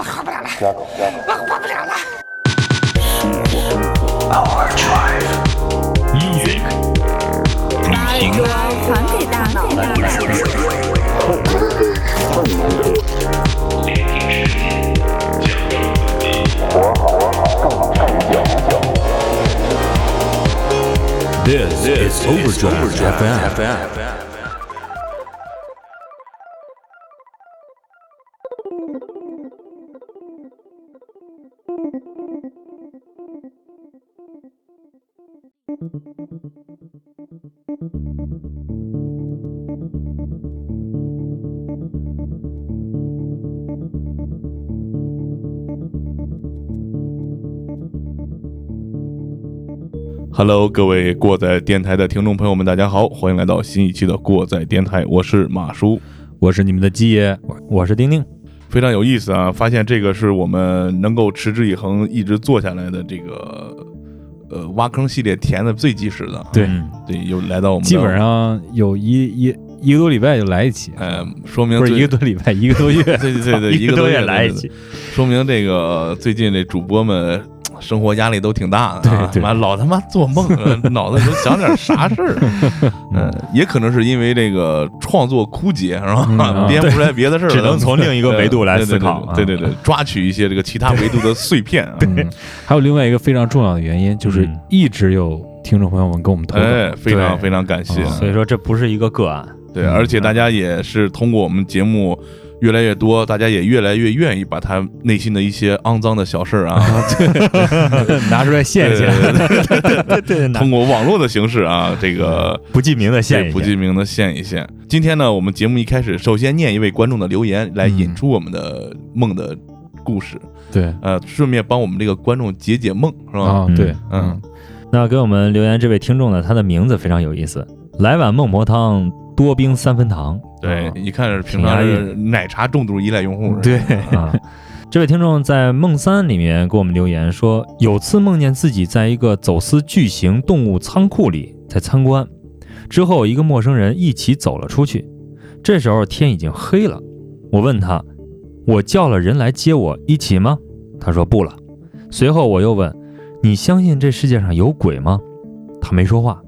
我活不了了，我活不了了。Music 主要传给大脑。This is Overdrive FM. Hello，各位过载电台的听众朋友们，大家好，欢迎来到新一期的过载电台，我是马叔，我是你们的鸡爷，我是丁丁，非常有意思啊！发现这个是我们能够持之以恒一直做下来的这个呃挖坑系列填的最及时的，对。嗯对，又来到我们基本上有一一一个多礼拜就来一期，呃，说明不是一个多礼拜，一个多月。对对对对，一个多月月来一期，说明这个最近这主播们生活压力都挺大的、啊，对对老他妈做梦，呃脑子里都想点啥事儿？嗯，也可能是因为这个创作枯竭，是吧？编不出来别的事儿，只能从另一个维度来思考啊对对对对对，抓取一些这个其他维度的碎片啊。嗯，还有另外一个非常重要的原因，就是嗯一直有听众朋友们跟我们投稿，哎，非常非常感谢。啊所以说这不是一个个案，对，嗯而且大家也是通过我们节目越来越多，大家也越来越愿意把他内心的一些肮脏的小事儿啊，拿出来献一献。对对对，通过网络的形式啊，这个不记名的献不记名的献一献。今天呢，我们节目一开始首先念一位观众的留言，来引出我们的梦的故事，对。呃，顺便帮我们这个观众解解梦，是吧？对，嗯，那给我们留言这位听众呢，他的名字非常有意思，来碗孟婆汤，多冰三分糖。对，啊一看是平常是奶茶重度依赖用户，对，啊，这位听众在梦三里面给我们留言说，有次梦见自己在一个走私巨型动物仓库里在参观，之后一个陌生人一起走了出去，这时候天已经黑了。我问他，我叫了人来接我一起吗？他说不了。随后我又问，你相信这世界上有鬼吗？他没说话。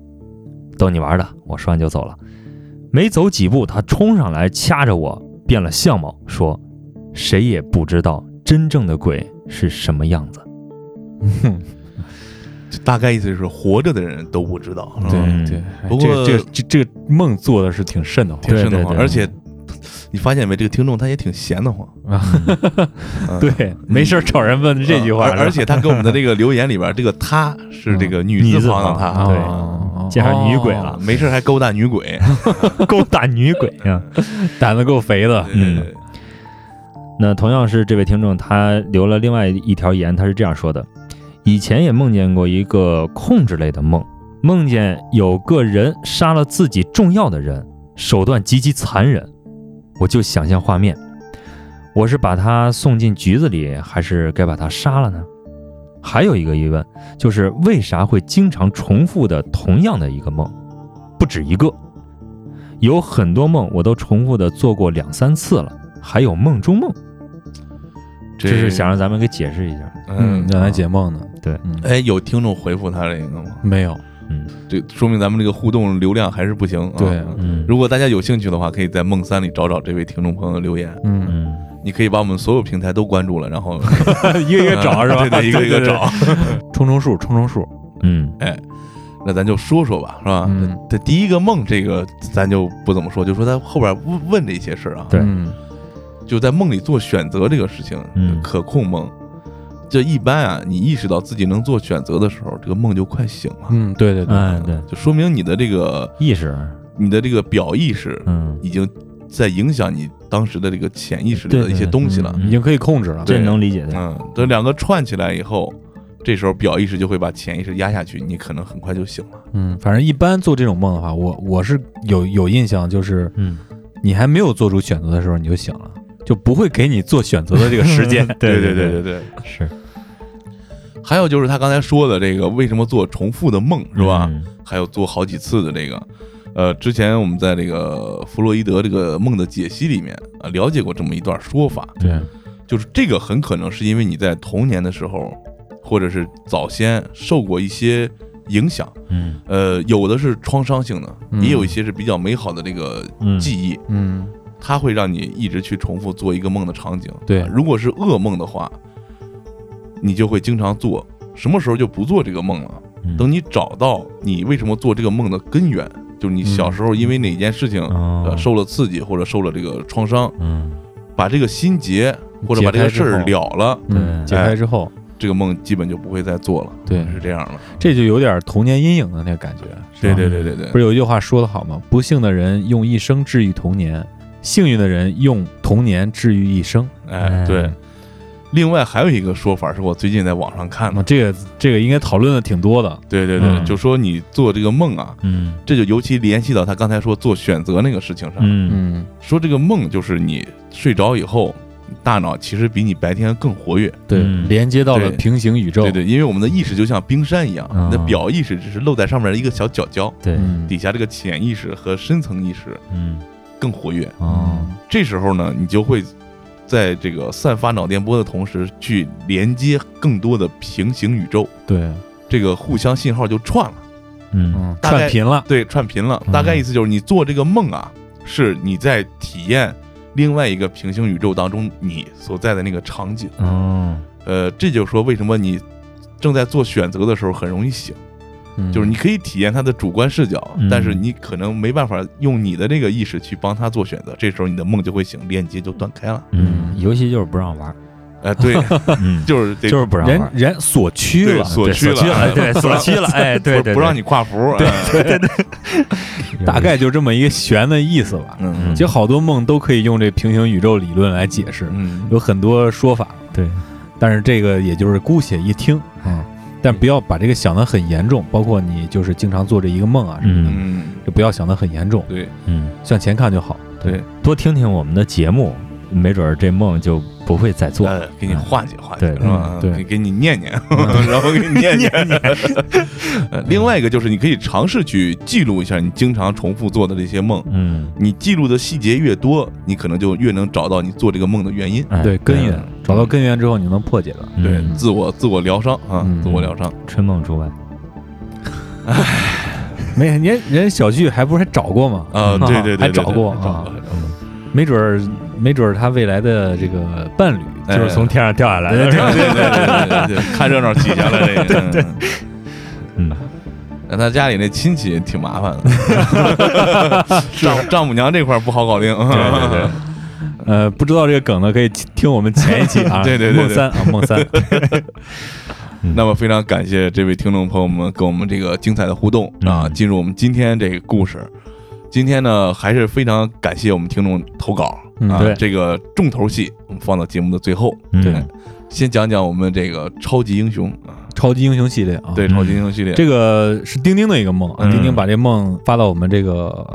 逗你玩的，我说完就走了。没走几步，他冲上来掐着我，变了相貌，说：“谁也不知道真正的鬼是什么样子。哼大概意思是活着的人都不知道，对嗯。对。哎不过这这这这个梦做的是挺瘆得慌。挺瘆得慌，对对对。而且你发现没，这个听众他也挺闲得慌，对，没事儿找人问这句话，而而且他给我们的这个留言里边，这个他是这个女女字字旁的旁他，对哦介绍女鬼了啊，没事还勾搭女鬼，勾搭女鬼呀、胆子够肥的。嗯那同样是这位听众，他留了另外一条言，他是这样说的：以前也梦见过一个控制类的梦，梦见有个人杀了自己重要的人，手段极其残忍。我就想象画面，我是把他送进局子里，还是该把他杀了呢？还有一个疑问，就是为啥会经常重复的同样的一个梦，不止一个，有很多梦我都重复的做过两三次了，还有梦中梦。这这是想让咱们给解释一下。嗯，让他解梦呢。对嗯，哎，有听众回复他这个吗？没有。嗯这说明咱们这个互动流量还是不行啊。对嗯如果大家有兴趣的话，可以在梦三里找找这位听众朋友的留言。嗯，嗯，你可以把我们所有平台都关注了，然后 一个一个找是吧？对 对，一个一个找。冲冲数，冲冲数。嗯哎那咱就说说吧，是吧？嗯这第一个梦，这个咱就不怎么说，就说他后边问问这些事儿啊，对嗯就在梦里做选择这个事情，嗯可控梦。这一般啊，你意识到自己能做选择的时候，这个梦就快醒了，嗯，对对对。哎对，就说明你的这个意识，你的这个表意识嗯，已经在影响你当时的这个潜意识里的一些东西了。嗯已经可以控制了。这对能理解的。嗯，等两个串起来以后，这时候表意识就会把潜意识压下去，你可能很快就醒了。嗯，反正一般做这种梦的话，我我是有有印象，就是嗯，你还没有做出选择的时候你就醒了，就不会给你做选择的这个时间。对对对对对。是还有就是他刚才说的这个，为什么做重复的梦是吧？嗯还有做好几次的这个，呃，之前我们在这个弗洛伊德这个梦的解析里面啊，了解过这么一段说法，对，就是这个很可能是因为你在童年的时候，或者是早先受过一些影响，嗯呃，有的是创伤性的，嗯也有一些是比较美好的这个嗯记忆，嗯它会让你一直去重复做一个梦的场景。对啊如果是噩梦的话，你就会经常做，什么时候就不做这个梦了？嗯等你找到你为什么做这个梦的根源，就是你小时候因为哪件事情、受了刺激或者受了这个创伤，嗯把这个心结或者把这个事儿了了，嗯，解开之后，这个梦基本就不会再做了。对是这样的。这就有点童年阴影的那个感觉。对对对对对，不是有一句话说得好吗？不幸的人用一生治愈童年，幸运的人用童年治愈一生。哎对。另外还有一个说法是我最近在网上看的，这个这个应该讨论的挺多的。对对对，嗯。就说你做这个梦啊，嗯。这就尤其联系到他刚才说做选择那个事情上，嗯。嗯，说这个梦就是你睡着以后，大脑其实比你白天更活跃。对，嗯。连接到了平行宇宙。对对，因为我们的意识就像冰山一样，哦你的表意识只是露在上面的一个小角角，对。嗯，底下这个潜意识和深层意识嗯。更活跃。哦。这时候呢，你就会在这个散发脑电波的同时，去连接更多的平行宇宙，对，这个互相信号就串了，嗯嗯，大概串频了。对，串频了。嗯。大概意思就是你做这个梦啊，是你在体验另外一个平行宇宙当中你所在的那个场景。哦呃，这就是说为什么你正在做选择的时候很容易醒，嗯。就是你可以体验他的主观视角，嗯。但是你可能没办法用你的这个意识去帮他做选择，这时候你的梦就会醒，链接就断开了。嗯，游戏就是不让玩。儿，哎，对，嗯，就是就是不让玩。儿，人人所趋对了，对所趋了，对所趋 了，哎，对对，不不让你跨服，对对对，大概就这么一个玄的意思吧。嗯。其实好多梦都可以用这平行宇宙理论来解释，嗯，有很多说法。对，但是这个也就是姑且一听啊，但不要把这个想得很严重。包括你就是经常做这一个梦啊什么的，就不要想得很严重，对。嗯，向前看就好。对，多听听我们的节目，没准儿这梦就不会再做。了，给你化解化解，对是吧？给给你念念，然后给你念念。呃另外一个就是你可以尝试去记录一下你经常重复做的这些梦，嗯，你记录的细节越多，你可能就越能找到你做这个梦的原因。哎对，根源嗯找到根源之后，你就能破解了。对，嗯自我自我疗伤啊，嗯自我疗伤。春梦除外。没人人人小旭还不是还找过吗？啊，对对对，还对对找过啊没准儿没准儿他未来的这个伴侣哎就是从天上掉下来的，对对对对对对，看热闹起下来这个。对对，嗯，那他家里那亲戚挺麻烦的，丈丈母娘这块儿不好搞定。对对对，呃，不知道这个梗的可以听我们前一期啊，对对对对。梦三啊，梦三，那么非常感谢这位听众朋友们跟我们这个精彩的互动啊！嗯。进入我们今天这个故事，今天呢还是非常感谢我们听众投稿啊嗯对，这个重头戏我们放到节目的最后，对。哎先讲讲我们这个超级英雄啊，超级英雄系列啊，对，嗯超级英雄系列，这个是丁丁的一个梦啊，嗯。钉钉把这梦发到我们这个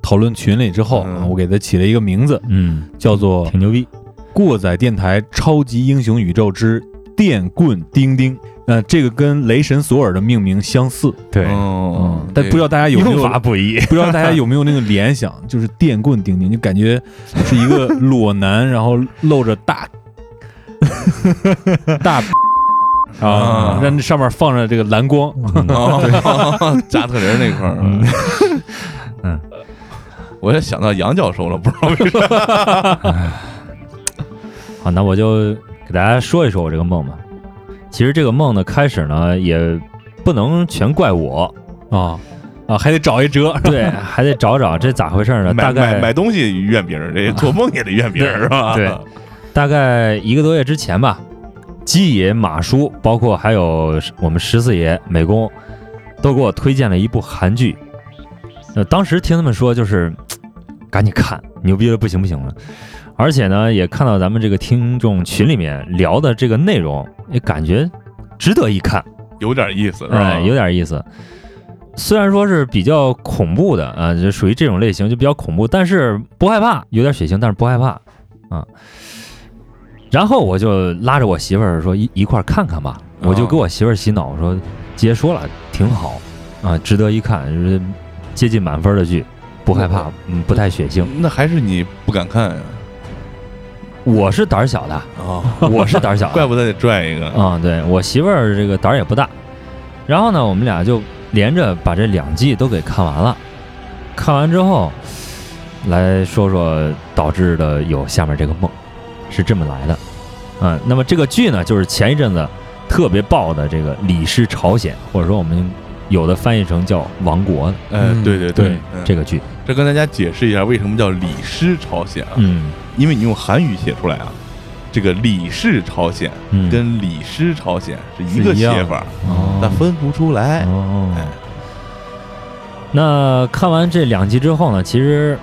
讨论群里之后啊，嗯我给它起了一个名字，嗯，叫做挺牛逼。《过载电台超级英雄宇宙之电棍钉钉》。呃，这个跟雷神索尔的命名相似，对，嗯，但不知道大家有没有不一。不知道大家有没有那个联想，就是电棍钉钉，就感觉是一个裸男，然后露着大 大啊啊，让上面放着这个蓝光，哦，加特林那块儿，嗯嗯，我也想到杨教授了，不知道为啥。好，那我就给大家说一说我这个梦吧。其实这个梦的开始呢，也不能全怪我，啊啊，还得找一辙，对，还得找找这咋回事呢？大概买买东西怨别人，这做梦也得怨别人是吧？对大概一个多月之前吧，基野马叔，包括还有我们十四爷美工，都给我推荐了一部韩剧。呃，当时听他们说，就是 赶紧看，牛逼的不行不行了。而且呢，也看到咱们这个听众群里面聊的这个内容，也感觉值得一看，有点意思？哎，有点意思。虽然说是比较恐怖的啊，就属于这种类型，就比较恐怖，但是不害怕，有点血腥，但是不害怕啊。然后我就拉着我媳妇儿说一一块儿看看吧，哦我就给我媳妇儿洗脑，我说姐说了挺好啊，值得一看，就是接近满分的剧，不害怕，嗯，不太血腥。那还是你不敢看呀？我是胆儿小的，哦，我是胆儿小的，怪不得得拽一个。啊、对我媳妇儿这个胆儿也不大。然后呢，我们俩就连着把这两季都给看完了。看完之后，来说说导致的有下面这个梦，是这么来的。嗯，那么这个剧呢，就是前一阵子特别爆的这个《李氏朝鲜》，或者说我们有的翻译成叫《王国》的哎，嗯对对对，嗯这个剧。这跟大家解释一下为什么叫李氏朝鲜啊？嗯因为你用韩语写出来啊，这个李氏朝鲜嗯，跟李氏朝鲜是一个写法，哦。但分不出来。那看完这两集之后呢，其实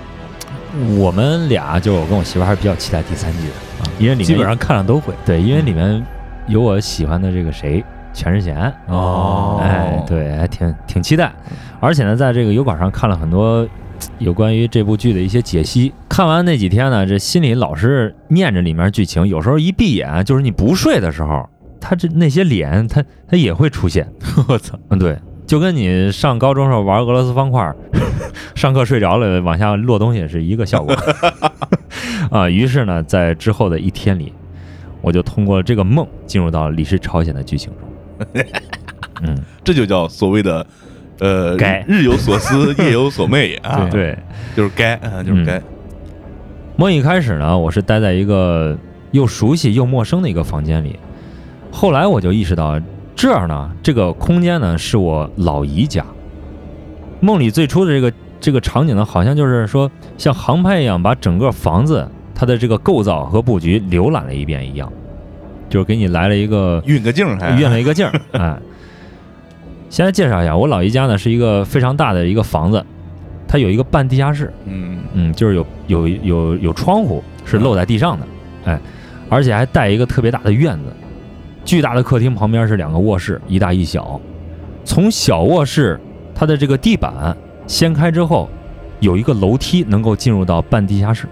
我们俩就我跟我媳妇儿还是比较期待第三季的，因为里面基本上看了都会。对，因为里面有我喜欢的这个谁全智贤，哦。哎，对，还挺挺期待。而且呢，在这个油管上看了很多有关于这部剧的一些解析。看完那几天呢，这心里老是念着里面剧情，有时候一闭眼，就是你不睡的时候，他这那些脸，他他也会出现。我操！嗯，对，就跟你上高中时候玩俄罗斯方块儿，上课睡着了往下落东西是一个效果 啊。于是呢，在之后的一天里，我就通过这个梦进入到李氏朝鲜的剧情中。嗯，这就叫所谓的呃该日有所思，夜有所寐啊，对。就是该啊，就是该。梦一开始呢，我是待在一个又熟悉又陌生的一个房间里，后来我就意识到，这儿呢，这个空间呢是我老姨家。梦里最初的这个这个场景呢，好像就是说像航拍一样，把整个房子它的这个构造和布局浏览了一遍一样，就是给你来了一个运个镜儿还运了一个镜儿。哎，先来介绍一下，我老姨家呢是一个非常大的一个房子，它有一个半地下室，嗯嗯，就是有有有有窗户是露在地上的，哎，而且还带一个特别大的院子，巨大的客厅旁边是两个卧室，一大一小。从小卧室它的这个地板掀开之后，有一个楼梯能够进入到半地下室，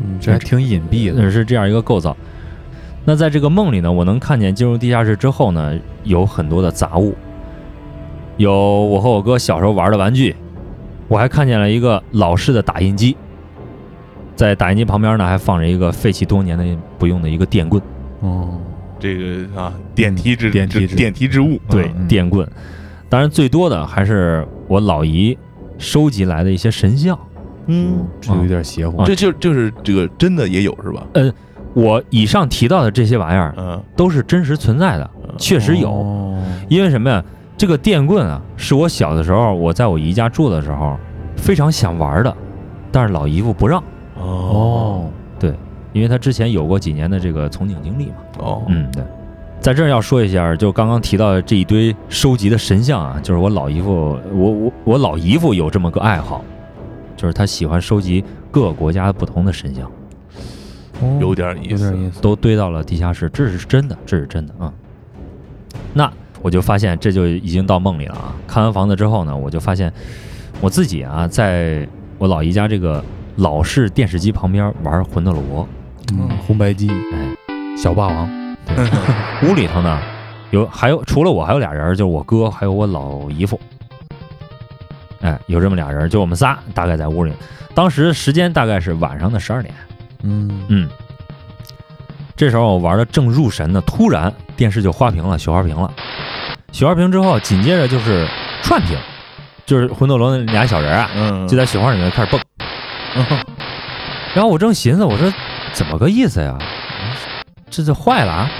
嗯，这还挺隐蔽的。呃是这样一个构造。那在这个梦里呢，我能看见进入地下室之后呢，有很多的杂物，有我和我哥小时候玩的玩具，我还看见了一个老式的打印机，在打印机旁边呢还放着一个废弃多年的不用的一个电棍，哦，这个啊，电梯之之电梯之电梯之物，对，嗯电棍。当然最多的还是我老姨收集来的一些神像。嗯，这有点邪乎。啊这就就是这个真的也有是吧？嗯我以上提到的这些玩意儿嗯，都是真实存在的，确实有。哦因为什么呀？这个电棍啊，是我小的时候，我在我姨家住的时候，非常想玩的，但是老姨夫不让，哦，对因为他之前有过几年的这个从警经历嘛。哦，嗯，对。在这儿要说一下，就刚刚提到的这一堆收集的神像啊，就是我老姨夫，我我我老姨夫有这么个爱好，就是他喜欢收集各个国家不同的神像，哦有点意思有点。意思。都堆到了地下室，这是真的，这是真的啊、那我就发现这就已经到梦里了啊！看完房子之后呢，我就发现我自己啊，在我老姨家这个老式电视机旁边玩魂斗罗，嗯，红白机，哎，小霸王。屋里头呢有还有除了我还有俩人，就是我哥还有我老姨夫，哎，有这么俩人，就我们仨大概在屋里。当时时间大概是晚上的十二点，嗯，嗯，这时候我玩的正入神呢，突然电视就花屏了，雪花屏了。雪花屏之后，紧接着就是串屏，就是魂斗罗那俩小人啊，嗯，就在雪花里面开始蹦。然后我正寻思，我说怎么个意思呀？这就坏了啊！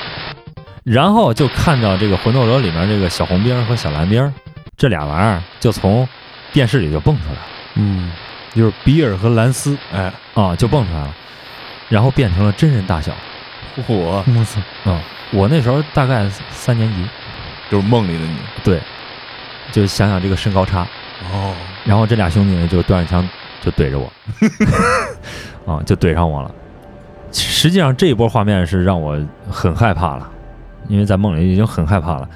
然后就看到这个魂斗罗里面这个小红兵和小蓝兵这俩玩意儿就从电视里就蹦出来了。嗯，就是比尔和兰斯。哎，啊，就蹦出来了，然后变成了真人大小。我我操！嗯，我那时候大概三年级，就是梦里的你。对，就想想这个身高差，哦，然后这俩兄弟呢就端着枪就怼着我，啊，就怼上我了。实际上这一波画面是让我很害怕了，因为在梦里已经很害怕了，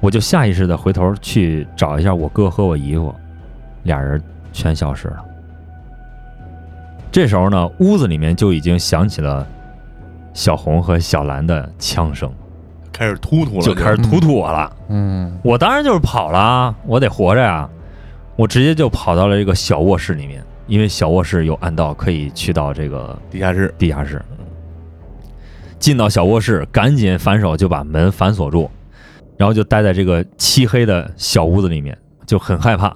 我就下意识的回头去找一下我哥和我姨夫，俩人全消失了。这时候呢，屋子里面就已经响起了小红和小兰的枪声，开始突突了，就开始突突我了。嗯，我当然就是跑了啊，我得活着呀、我直接就跑到了这个小卧室里面，因为小卧室有暗道可以去到这个地下室。地下室。进到小卧室，赶紧反手就把门反锁住，然后就待在这个漆黑的小屋子里面，就很害怕。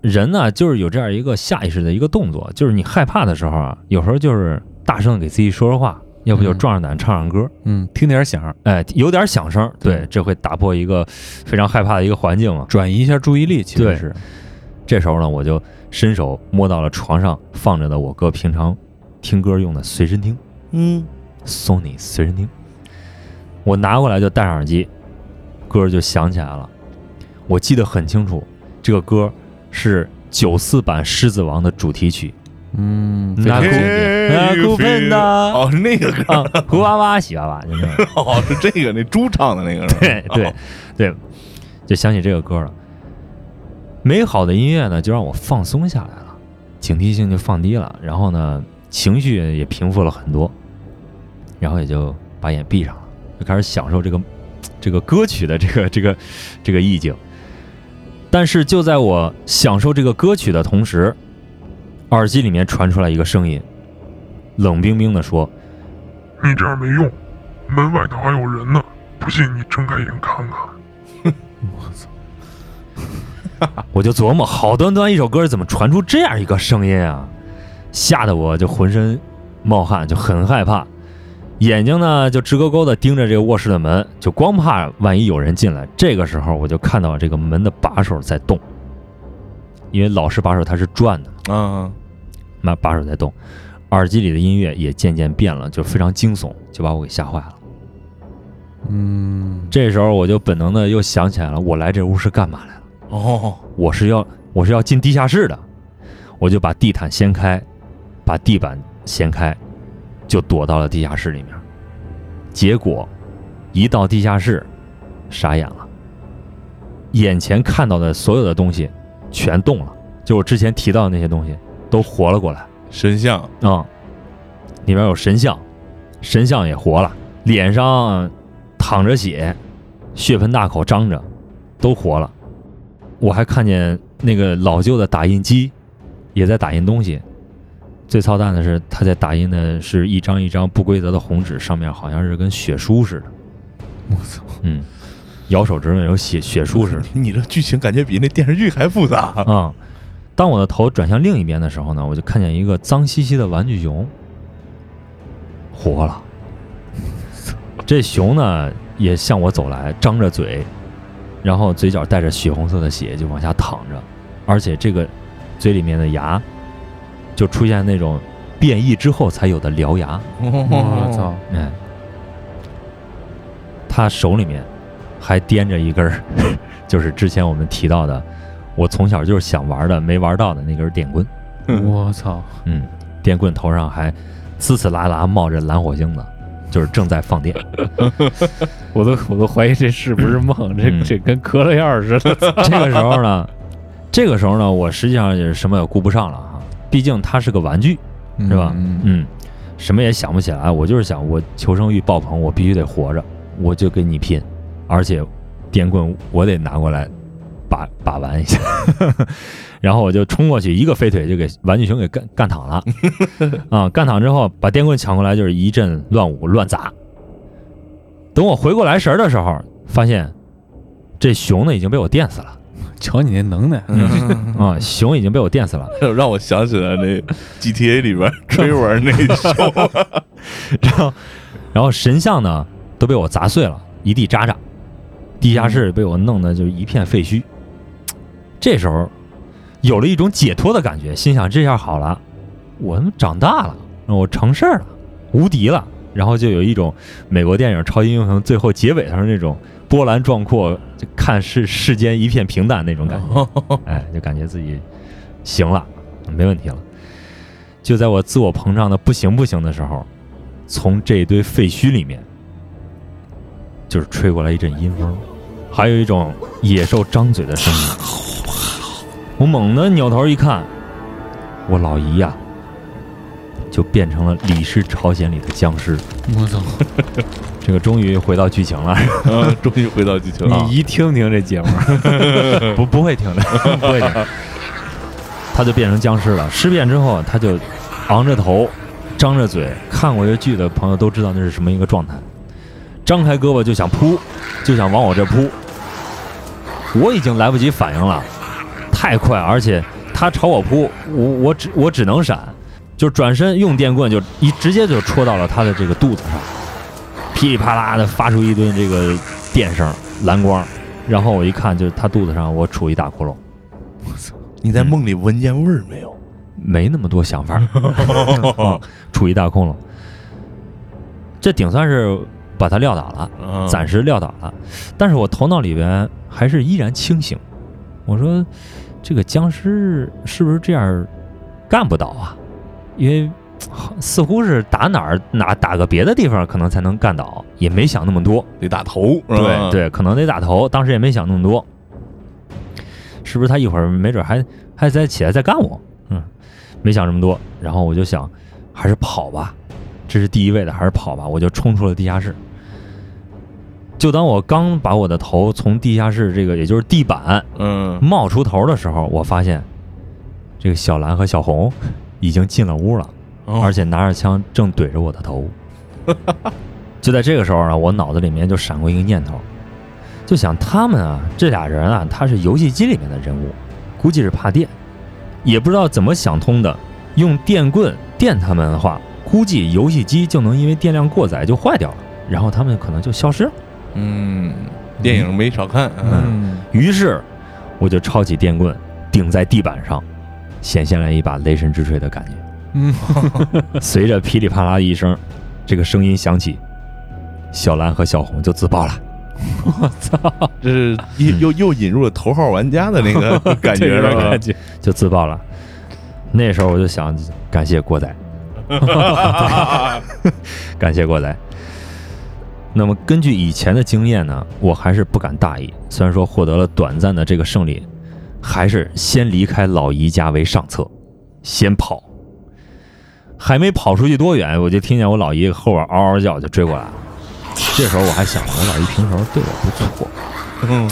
人呢，就是有这样一个下意识的一个动作，就是你害怕的时候啊，有时候就是大声地给自己说说话，要不就嗯壮着胆唱唱歌，嗯，听点响，哎，有点响声，对对，这会打破一个非常害怕的一个环境嘛。转移一下注意力，其实是，这时候呢，我就伸手摸到了床上放着的我哥平常听歌用的随身听嗯，，Sony 随身听。我拿过来就戴上耳机，歌就响起来了。我记得很清楚，这个歌是九四版《狮子王》的主题曲嗯，那酷那酷喷的哦，是那个歌，啊，胡娃娃喜娃娃。哦，是这个，那猪唱的那个？对对哦对，就想起这个歌了。美好的音乐呢，就让我放松下来了，警惕性就放低了，然后呢，情绪也平复了很多，然后也就把眼闭上了，就开始享受这个这个歌曲的这个这个这个意境。但是就在我享受这个歌曲的同时，耳机里面传出来一个声音，冷冰冰的说你这样没用，门外头还有人呢，不信你睁开眼看看。我操！我就琢磨，好端端一首歌怎么传出这样一个声音啊？吓得我就浑身冒汗，就很害怕，眼睛呢就直勾勾的盯着这个卧室的门，就光怕万一有人进来。这个时候我就看到这个门的把手在动，因为老式把手它是转的嘛，嗯，那把手在动，耳机里的音乐也渐渐变了，就非常惊悚，就把我给吓坏了。嗯，这时候我就本能的又想起来了，我来这屋是干嘛来了？哦，我是要我是要进地下室的，我就把地毯掀开，把地板掀开，就躲到了地下室里面。结果一到地下室，傻眼了，眼前看到的所有的东西全动了，就我之前提到的那些东西都活了过来神像，啊、里面有神像，神像也活了，脸上淌着血，血盆大口张着，都活了。我还看见那个老旧的打印机也在打印东西。最操蛋的是，他在打印的是一张一张不规则的红纸，上面好像是跟血书似的。我操，嗯，咬手指头有血血书似的。你这剧情感觉比那电视剧还复杂。啊、当我的头转向另一边的时候呢，我就看见一个脏兮兮的玩具熊，活了。这熊呢也向我走来，张着嘴，然后嘴角带着血红色的血就往下淌着，而且这个嘴里面的牙就出现那种变异之后才有的獠牙。我操，哎，他手里面还掂着一根儿，就是之前我们提到的，我从小就是想玩的没玩到的那根电棍。我操，嗯，电棍头上还呲呲啦啦冒着蓝火星子，就是正在放电。我都我都怀疑这是不是梦，这嗯这跟嗑了药似的。这个时候呢，这个时候呢，我实际上也是什么也顾不上了哈，毕竟它是个玩具，是吧？嗯，嗯，什么也想不起来，我就是想我求生欲爆棚，我必须得活着，我就跟你拼，而且电棍我得拿过来把把玩一下，然后我就冲过去，一个飞腿就给玩具熊给干干躺了，啊，干躺之后把电棍抢过来就是一阵乱舞乱砸，等我回过来神儿的时候，发现这熊呢已经被我电死了，瞧你那能耐，啊，熊已经被我电死了，让我想起来那 GTA 里边追玩那熊，然后，然后神像呢都被我砸碎了，一地渣渣，地下室被我弄得就一片废墟。这时候有了一种解脱的感觉，心想这下好了，我他妈长大了，我成事儿了，无敌了。然后就有一种美国电影超级英雄最后结尾上那种波澜壮阔，就看世世间一片平淡那种感觉。哎，就感觉自己行了，没问题了。就在我自我膨胀的不行不行的时候，从这一堆废墟里面，就是吹过来一阵阴风，还有一种野兽张嘴的声音。我猛地扭头一看，我老姨呀、就变成了《李氏朝鲜》里的僵尸。我操！这个终于回到剧情了，啊终于回到剧情了。你一听听这节目，不不会听的，不会听。他就变成僵尸了，尸变之后，他就昂着头，张着嘴，看过这剧的朋友都知道那是什么一个状态，张开胳膊就想扑，就想往我这扑，我已经来不及反应了，太快，而且他朝我扑，我我只我只能闪，就转身用电棍就一直接就戳到了他的这个肚子上，噼里啪啦的发出一顿这个电声蓝光，然后我一看就是他肚子上我杵一大窟窿。我操你在梦里闻见味儿没有？没那么多想法，嗯杵一大窟窿，这顶算是把他撂倒了，嗯暂时撂倒了。但是我头脑里边还是依然清醒。我说，这个僵尸是不是这样干不倒啊？因为好似乎是打哪儿哪打个别的地方可能才能干倒，也没想那么多。得打头，对，对，可能得打头，当时也没想那么多。是不是他一会儿没准还还再起来再干我？嗯，没想这么多。然后我就想，还是跑吧，这是第一位的，还是跑吧。我就冲出了地下室。就当我刚把我的头从地下室这个也就是地板嗯，冒出头的时候，我发现这个小蓝和小红已经进了屋了。哦而且拿着枪正怼着我的头。就在这个时候呢，我脑子里面就闪过一个念头，就想他们啊，这俩人啊，他是游戏机里面的人物，估计是怕电，也不知道怎么想通的，用电棍电他们的话，估计游戏机就能因为电量过载就坏掉了，然后他们可能就消失了。嗯，电影没少看，嗯嗯，于是我就抄起电棍顶在地板上，显现了一把雷神之锤的感觉。嗯，随着噼里啪啦一声，这个声音响起，小蓝和小红就自爆了。我操这是又又又引入了头号玩家的那个 感觉了感？觉，就自爆了。那时候我就想，感谢郭仔，感谢郭仔。那么根据以前的经验呢，我还是不敢大意。虽然说获得了短暂的这个胜利，还是先离开老姨家为上策，先跑。还没跑出去多远，我就听见我老姨后边嗷嗷叫，就追过来了。这时候我还想，我老姨平时对我不错，嗯，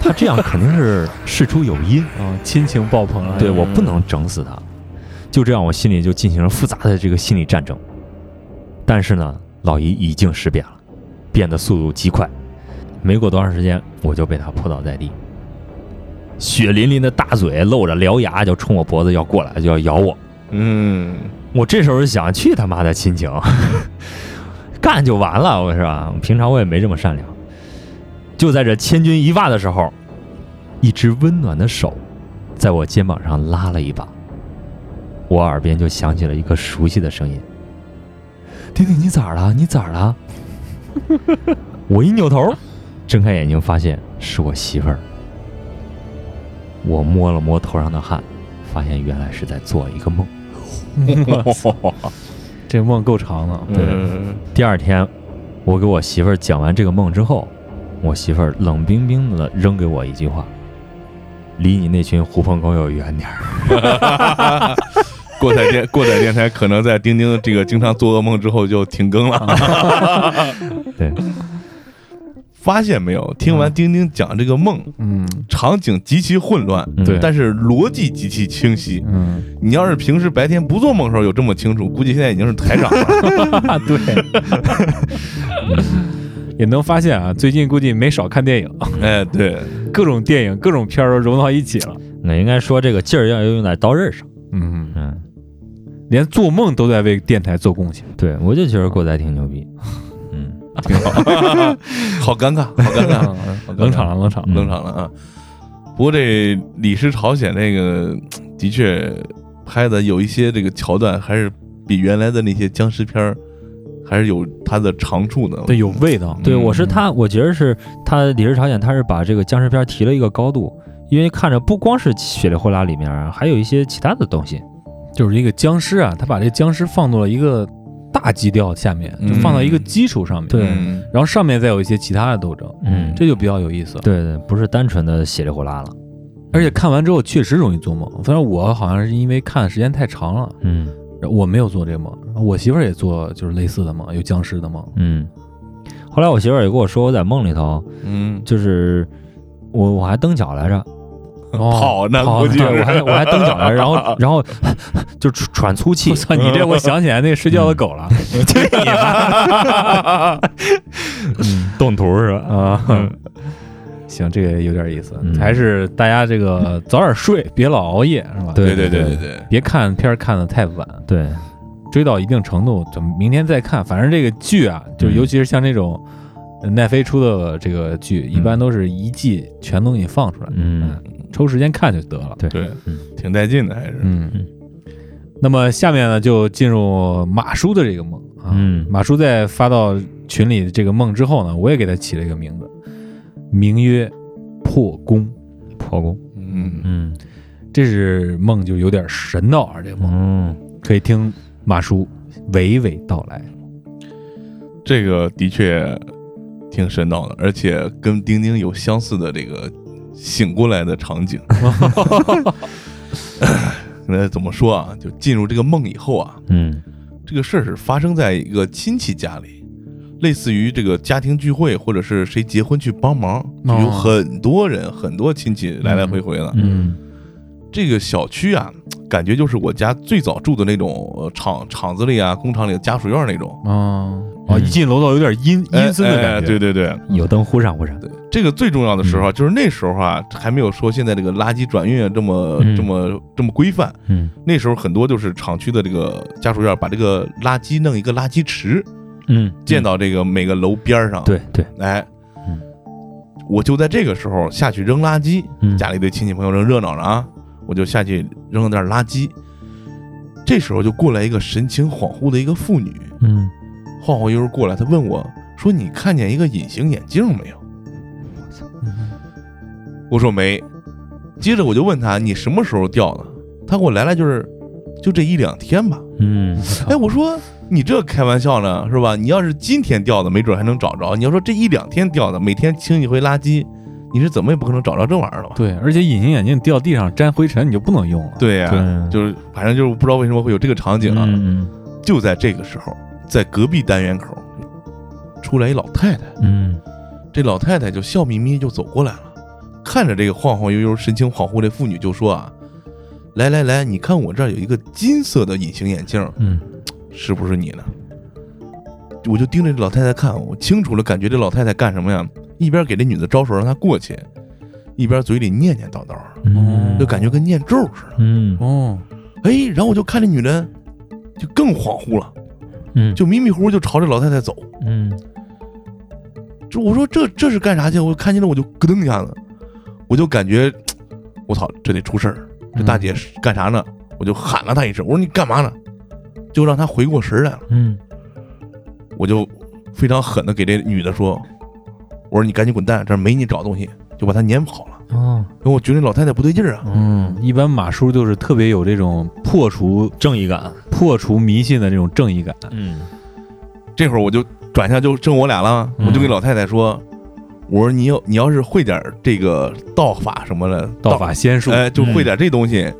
她这样肯定是事出有因。啊，亲情爆棚了，对我不能整死他。就这样，我心里就进行了复杂的这个心理战争。但是呢，老姨已经尸变了，变得速度极快，没过多长时间，我就被他扑倒在地，血淋淋的大嘴露着獠牙就冲我脖子要过来，就要咬我。嗯，我这时候就想，去他妈的亲情，干就完了，我是吧？平常我也没这么善良。就在这千钧一发的时候，一只温暖的手在我肩膀上拉了一把，我耳边就响起了一个熟悉的声音：“丁丁，你咋了？你咋了？” 我一扭头，睁开眼睛，发现是我媳妇儿。我摸了摸头上的汗，发现原来是在做一个梦。这梦够长的，嗯第二天，我给我媳妇儿讲完这个梦之后，我媳妇儿冷冰冰的扔给我一句话：“离你那群狐朋狗友远点儿。过载电过载电台可能在钉钉这个经常做噩梦之后就停更了。对，发现没有？听完钉钉讲这个梦，嗯场景极其混乱，嗯对但是逻辑极其清晰。嗯，你要是平时白天不做梦的时候有这么清楚，估计现在已经是台长了。啊 对，也能发现啊，最近估计没少看电影，哎，对，各种电影、各种片儿都融到一起了。那应该说这个劲儿要用在刀刃上。连做梦都在为电台做贡献。对我就觉得郭仔挺牛逼。嗯，挺好，好尴尬，好尴尬，好尴尬冷场了，冷场了。冷场了啊！不过这《李氏朝鲜》这个的确拍的有一些这个桥段，还是比原来的那些僵尸片儿还是有它的长处的。对，有味道。对，嗯我是他，我觉得是他《李氏朝鲜》，他是把这个僵尸片提了一个高度，因为看着不光是血里呼啦里面，还有一些其他的东西。就是一个僵尸啊，他把这僵尸放到了一个大基调下面，就放到一个基础上面。对嗯然后上面再有一些其他的斗争，嗯，这就比较有意思了。对对，不是单纯的血里呼啦了。而且看完之后确实容易做梦。反正我好像是因为看的时间太长了，嗯我没有做这个梦，我媳妇儿也做就是类似的梦，有僵尸的梦。嗯。后来我媳妇儿也跟我说，我在梦里头嗯，就是我我还蹬脚来着，跑呢跑估计我还我还蹬脚呢，然后 然后 就喘喘粗气。我，操，你这我想起来那个睡觉的狗了，去你妈！嗯，动图是吧？啊，行，这个有点意思，嗯。还是大家这个早点睡，别老熬夜，是吧？对对对对对对，别看片儿看的太晚，对，追到一定程度，咱们明天再看。反正这个剧啊，就嗯。尤其是像这种呃奈飞出的这个剧，一般都是一季全都给你放出来，嗯，抽时间看就得了。对。对嗯，挺带劲的，还是。嗯。嗯，那么下面呢，就进入马叔的这个梦啊。嗯。马叔在发到群里这个梦之后呢，我也给他起了一个名字，名曰破功。破功，嗯。嗯。这是梦就有点神道啊，这个梦嗯。可以听马叔娓娓道来。这个的确挺神道的，而且跟丁丁有相似的这个醒过来的场景。那怎么说啊？就进入这个梦以后啊，嗯这个事儿是发生在一个亲戚家里，类似于这个家庭聚会，或者是谁结婚去帮忙，就有很多人、很多亲戚来来回回的。嗯这个小区啊，感觉就是我家最早住的那种呃厂厂子里啊、工厂里的家属院那种。哦哦，嗯一进楼道有点阴阴森的哎哎感觉。对对对，有灯忽闪忽闪，对，这个最重要的时候啊，就是那时候啊，还没有说现在这个垃圾转运啊这么、嗯这么这么规范。嗯那时候很多就是厂区的这个家属院，把这个垃圾弄一个垃圾池，嗯，建到这个每个楼边儿上。，对对，哎嗯，我就在这个时候下去扔垃圾，嗯家里的亲戚朋友正热闹着啊，我就下去扔了点垃圾。这时候就过来一个神情恍惚的一个妇女，嗯晃晃悠悠过来，他问我说：“你看见一个隐形眼镜没有？”我说没。接着我就问他：“你什么时候掉的？”他给我来了就是，就这一两天吧。嗯哎，我说你这开玩笑呢是吧？你要是今天掉的，没准还能找着。你要说这一两天掉的，每天清一回垃圾，你是怎么也不可能找着这玩意儿了吧？对，而且隐形眼镜掉地上沾灰尘，你就不能用了。对呀、对就是反正就是不知道为什么会有这个场景啊。嗯就在这个时候，在隔壁单元口出来一老太太，嗯这老太太就笑眯眯就走过来了，看着这个晃晃悠悠、神情恍惚的妇女就说啊：“来来来，你看我这儿有一个金色的隐形眼镜，嗯是不是你呢？”我就盯着这老太太看，我清楚了感觉这老太太干什么呀？一边给这女的招手让她过去，一边嘴里念念叨叨的，嗯，就感觉跟念咒似的。嗯哦，哎，然后我就看这女的就更恍惚了，嗯就迷迷糊糊就朝着老太太走。嗯这我说这这是干啥去？我看见了我就咯噔一下子，我就感觉 我操，这得出事儿！这大姐是干啥呢？我就喊了她一声，我说你干嘛呢？就让她回过神儿来了。嗯我就非常狠的给这女的说，我说你赶紧滚蛋，这儿没你找东西，就把她撵跑了。哦因为我觉得老太太不对劲儿啊。嗯，一般马叔就是特别有这种破除正义感，破除迷信的这种正义感。嗯。这会儿我就转向就剩我俩了，嗯。我就给老太太说，我说你要你要是会点这个道法什么的，道法仙术，哎，就会点这东西，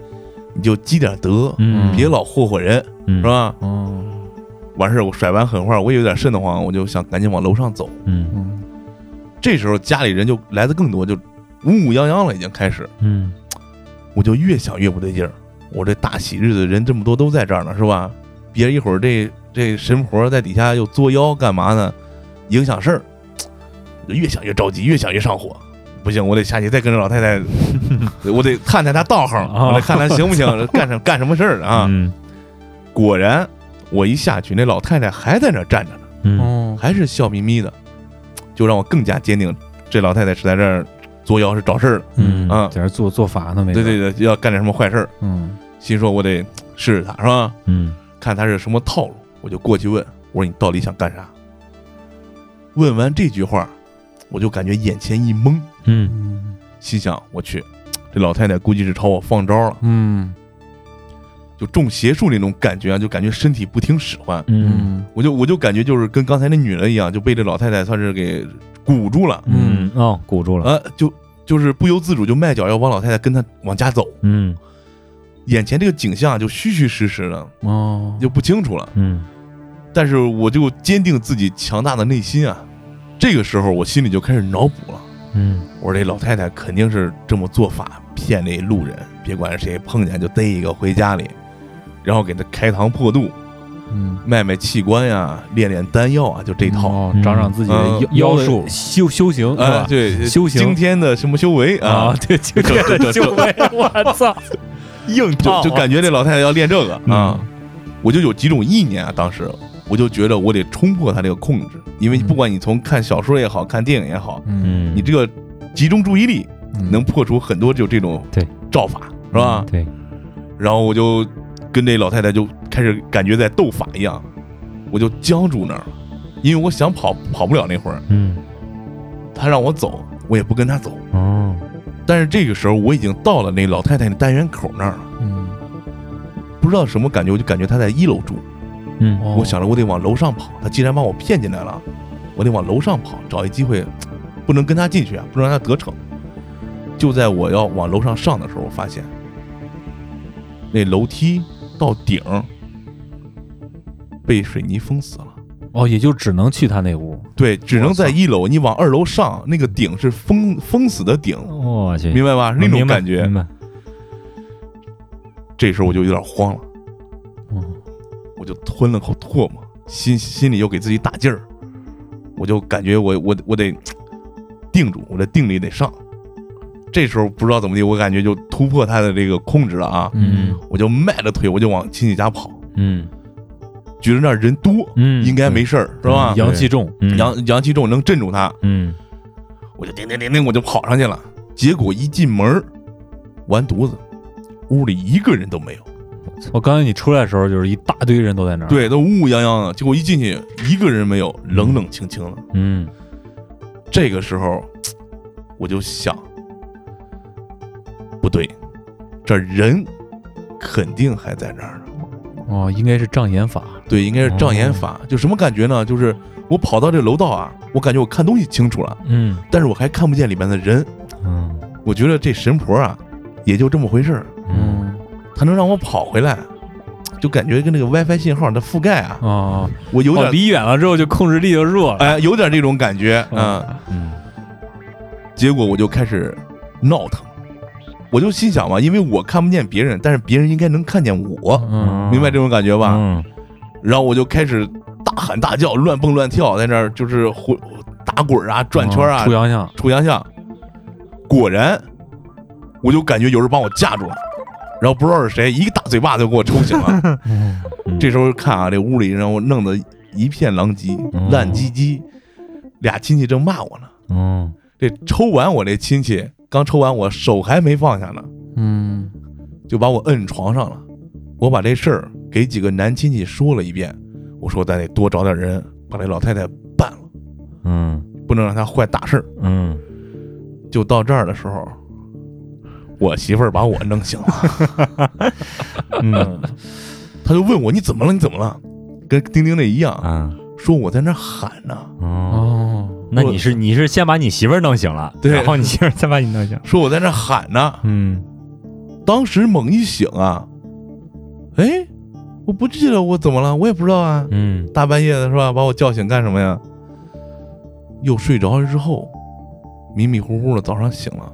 你就积点德，嗯，别老霍霍人，嗯。是吧？嗯，完事儿我甩完狠话，我也有点瘆得慌，我就想赶紧往楼上走。嗯。嗯这时候家里人就来的更多，就乌乌泱泱了，已经开始。嗯。我就越想越不对劲儿，我这大喜日子人这么多都在这儿呢，是吧？别一会儿这这神婆在底下又作妖干嘛呢？影响事儿，越想越着急，越想越上火。不行，我得下去再跟着老太太，我得探探她道行，啊我得看她行不行，干什干什么事儿啊？嗯果然，我一下去，那老太太还在那儿站着呢。还是笑眯眯的，就让我更加坚定，这老太太是在这儿作妖，是找事儿的。嗯啊在这做做法呢，没对对对，要干点什么坏事儿。嗯心说我得试试他，是吧？嗯。看他是什么套路，我就过去问，我说你到底想干啥？问完这句话，我就感觉眼前一懵，嗯。嗯心想我去，这老太太估计是朝我放招了，嗯。就中邪术那种感觉啊，就感觉身体不听使唤，嗯。我就我就感觉就是跟刚才那女人一样，就被这老太太算是给鼓住了。嗯。哦，鼓住了，呃，就就是不由自主就迈脚要往老太太跟她往家走，嗯眼前这个景象就虚虚实实的，哦，就不清楚了。嗯。但是我就坚定自己强大的内心啊，这个时候我心里就开始脑补了，嗯。我说这老太太肯定是这么做法骗那路人，别管是谁碰见就逮一个回家里，然后给他开膛破肚，嗯，卖卖器官呀，练练丹药啊，就这套。哦嗯。长长自己的嗯。妖术修修行是啊，吧？对，修行。惊天的什么修为啊。啊，，对，今天的 修为我操，硬就就感觉这老太太要练这个啊，嗯我就有几种意念啊，当时我就觉得我得冲破她这个控制，因为嗯。不管你从看小说也好看电影也好，嗯，嗯，你这个集中注意力嗯。能破除很多就这种对。照法，是吧？对，然后我就跟这老太太就开始感觉在斗法一样，我就僵住那儿，因为我想跑跑不了那会儿，嗯。她让我走，我也不跟她走。哦，但是这个时候我已经到了那老太太那单元口那儿了，嗯，不知道什么感觉，我就感觉她在一楼住。嗯哦我想着我得往楼上跑，她既然把我骗进来了，我得往楼上跑，找一机会，不能跟她进去啊，不能让她得逞。就在我要往楼上上的时候，我发现那楼梯到顶被水泥封死了。哦，也就只能去他那屋，对，只能在一楼，你往二楼上，那个顶是封封死的顶，我去，明白吧？那种感觉。明。白，这时候我就有点慌了，嗯。我就吞了口唾沫，心心里又给自己打劲儿，我就感觉我我我得定住，我这定力得上。这时候不知道怎么地，我感觉就突破他的这个控制了啊！嗯。我就迈着腿，我就往亲戚家跑，嗯觉得那儿人多，嗯，应该没事儿，是吧？阳气重，嗯阳阳气重，能镇住他，嗯我就叮叮叮叮，我就跑上去了。结果一进门，完犊子，屋里一个人都没有，我刚才你出来的时候，就是一大堆人都在那儿，，对，都乌乌泱泱的。结果一进去，一个人没有，冷冷清清的。嗯这个时候，我就想，不对，这人肯定还在那儿呢。哦，应该是障眼法，对，应该是障眼法。就什么感觉呢？就是我跑到这楼道啊，我感觉我看东西清楚了，嗯。但是我还看不见里面的人。嗯。我觉得这神婆啊，也就这么回事儿，嗯，她能让我跑回来，就感觉跟那个 WiFi 信号的覆盖啊，哦，我有点、哦离远了之后就控制力就弱了，哎，有点这种感觉嗯。嗯。结果我就开始闹腾，我就心想嘛，因为我看不见别人，但是别人应该能看见我，嗯，明白这种感觉吧？嗯然后我就开始大喊大叫，乱蹦乱跳，在那儿就是混打滚啊、转圈啊、出洋相，出洋相。果然，我就感觉有人把我架住了，然后不知道是谁，一个大嘴巴就给我抽醒了。嗯这时候看啊，这屋里让我弄得一片狼藉，嗯烂唧唧，俩亲戚正骂我呢。嗯这抽完我这亲戚刚抽完我，手还没放下呢，嗯就把我摁床上了。我把这事儿给几个男亲戚说了一遍，我说咱得多找点人把这老太太办了，嗯不能让她坏大事儿。嗯就到这儿的时候，我媳妇儿把我弄醒了，嗯她就问我你怎么了？你怎么了？跟丁丁那一样，啊说我在那儿喊呢，哦，哦，那你是你是先把你媳妇儿弄醒了，对然后你媳妇儿再把你弄醒，说我在那喊呢。嗯当时猛一醒啊，哎，我不记得我怎么了，我也不知道啊。嗯大半夜的是吧？把我叫醒干什么呀？又睡着了之后，迷迷糊糊的早上醒了，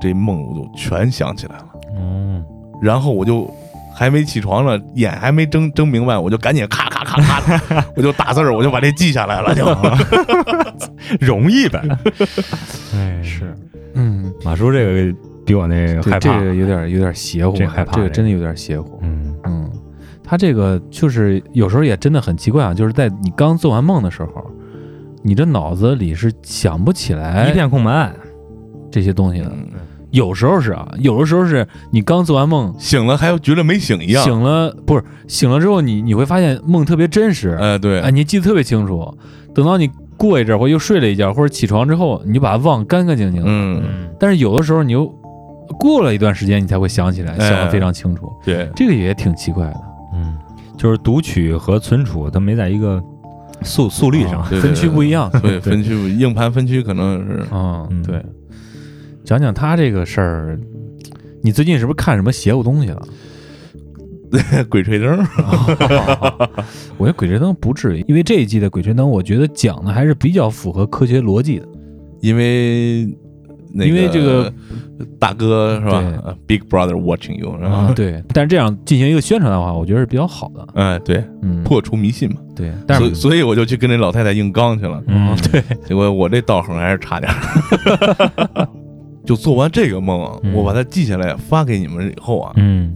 这梦我就全想起来了。嗯然后我就还没起床呢，眼还没睁睁明白，我就赶紧咔咔咔咔的，我就打字儿，我就把这记下来了，就。容易呗，哎。是嗯，马叔这个比我那个对，害怕，这个有点有点邪乎，这害怕这个这个真的有点邪乎，嗯。嗯，他这个就是有时候也真的很奇怪啊，就是在你刚做完梦的时候，你这脑子里是想不起来一片空白，这些东西的。嗯有时候是啊，有的时候是你刚做完梦，醒了还觉得没醒一样。醒了不是醒了之后你，你会发现梦特别真实，哎，对，哎，你记得特别清楚。等到你过一阵儿或又睡了一觉，或者起床之后，你就把它忘干干净净。嗯，嗯但是有的时候你又过了一段时间，你才会想起来，哎想得非常清楚。对，这个也挺奇怪的。嗯，就是读取和存储它没在一个速速率上啊，对对分区不一样。对，分区 硬盘分区可能是嗯，嗯对。讲讲他这个事儿，你最近是不是看什么邪乎东西了？鬼吹灯。我觉得《鬼吹灯》不至于，因为这一季的《鬼吹灯》，我觉得讲的还是比较符合科学逻辑的。因为那因为这个大哥是吧？Big Brother watching you，是啊，吧？对，但是这样进行一个宣传的话，我觉得是比较好的。哎，对，嗯，破除迷信嘛。对，但是所以我就去跟那老太太硬刚去了。嗯，对，结果我这道行还是差点儿。就做完这个梦啊，嗯。我把它记下来发给你们以后啊，嗯。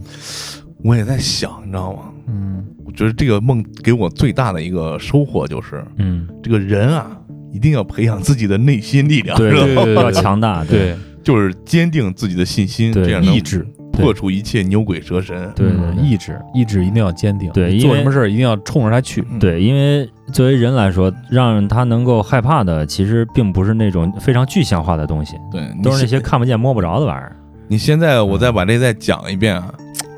我也在想，你知道吗？嗯。我觉得这个梦给我最大的一个收获就是，嗯，这个人啊，一定要培养自己的内心力量，对要强大，对，就是坚定自己的信心，对这样能意志破除一切牛鬼蛇神。对嗯对。意志意志一定要坚定，对做什么事儿一定要冲着它去。嗯。对，因为作为人来说，让他能够害怕的，其实并不是那种非常具象化的东西，对，都是那些看不见摸不着的玩意儿。你现在我再把这再讲一遍啊，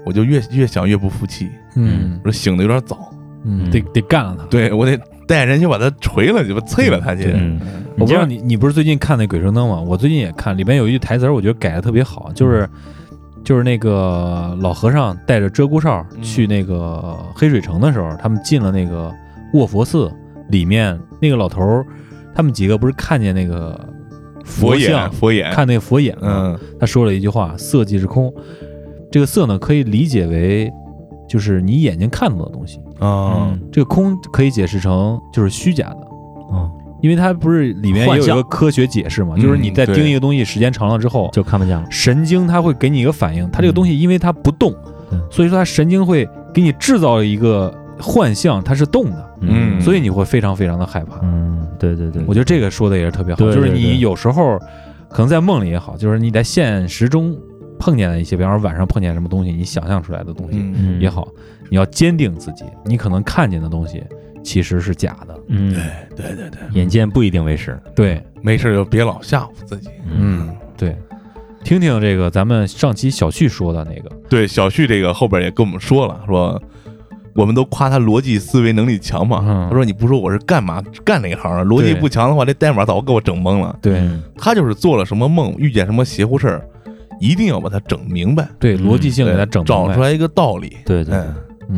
我就越越想越不服气，嗯。我说醒的有点早，嗯，得得干了他。对我得带人去把他锤了，就把啐了他去。嗯，我不知道你你你不是最近看那《鬼吹灯》吗？我最近也看，里边有一句台词，我觉得改的特别好，就是就是那个老和尚带着鹧鸪哨嗯。去那个黑水城的时候，他们进了那个卧佛寺里面，那个老头儿他们几个不是看见那个佛眼，像，佛眼，看那个佛眼吗？嗯。他说了一句话：“色即是空。”这个色呢，可以理解为就是你眼睛看到的东西。啊，这个空可以解释成就是虚假的，嗯，因为它不是里面也有一个科学解释嘛，嗯就是你在盯一个东西时间长了之后，就看不见了。神经它会给你一个反应，它这个东西因为它不动，嗯。所以说它神经会给你制造一个幻象，它是动的，嗯。所以你会非常非常的害怕。嗯，对对对，我觉得这个说的也是特别好，就是你有时候可能在梦里也好，就是你在现实中碰见的一些，比方说晚上碰见什么东西，你想象出来的东西也，好，你要坚定自己，你可能看见的东西其实是假的。嗯，对对对对，眼见不一定为实。对，没事就别老吓唬自己。嗯，对。听听这个咱们上期小旭说的那个，对，小旭这个后边也跟我们说了，说我们都夸他逻辑思维能力强嘛。嗯他说你不说我是干嘛干哪行啊？逻辑不强的话，这代码早给我整懵了。对嗯他就是做了什么梦，遇见什么邪乎事儿，一定要把它整明白，对，逻辑性给他整明白找出，来一个道理。对对，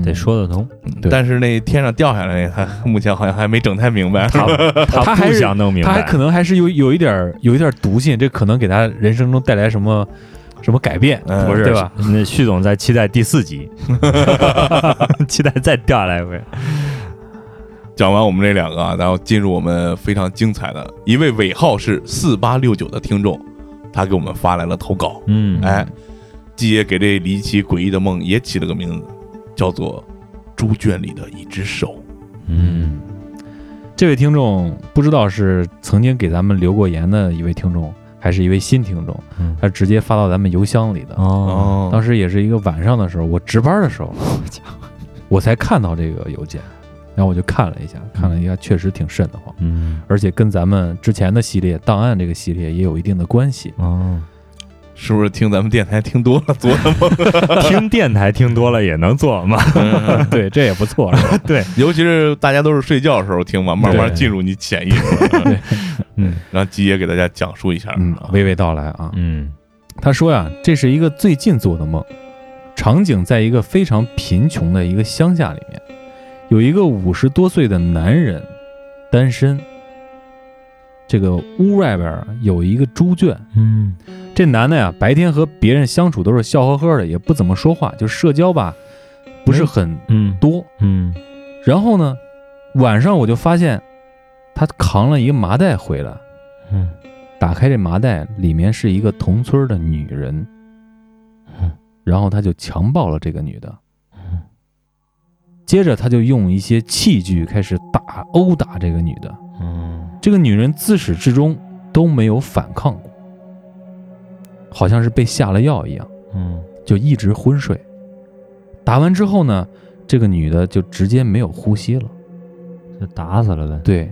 得说得通。对但是那天上掉下来那，他 目前好像还没整太明白。他 他还是不想弄明白，他还可能还是有有一点儿有一点儿毒性，这可能给他人生中带来什么什么改变，嗯不是对吧？？那旭总在期待第四集，期待再掉下来一回。讲完我们这两个啊，然后进入我们非常精彩的一位尾号是四八六九的听众，他给我们发来了投稿。嗯，哎，季爷给这离奇诡异的梦也起了个名字，叫做《猪圈里的一只手》。嗯这位听众不知道是曾经给咱们留过言的一位听众，还是一位新听众，嗯他直接发到咱们邮箱里的。哦，当时也是一个晚上的时候，我值班的时候，我才看到这个邮件，然后我就看了一下，看了一下，确实挺瘆得慌，嗯而且跟咱们之前的系列档案这个系列也有一定的关系。哦，是不是听咱们电台听多了做的梦？听电台听多了也能做吗？对，这也不错，对，尤其是大家都是睡觉的时候听嘛，慢慢进入你潜意识。对，嗯让吉爷给大家讲述一下。嗯，娓娓道来啊。嗯他说呀，这是一个最近做的梦，场景在一个非常贫穷的一个乡下里面，有一个五十多岁的男人，单身。这个屋外边啊有一个猪圈，嗯这男的呀，白天和别人相处都是笑呵呵的，也不怎么说话，就社交吧，不是很嗯多。嗯。然后呢，晚上我就发现他扛了一个麻袋回来，嗯。打开这麻袋，里面是一个同村的女人嗯，然后他就强暴了这个女的嗯，接着他就用一些器具开始打殴打这个女的，嗯。这个女人自始至终都没有反抗过，好像是被下了药一样，嗯就一直昏睡。打完之后呢，这个女的就直接没有呼吸了。就打死了呗。对，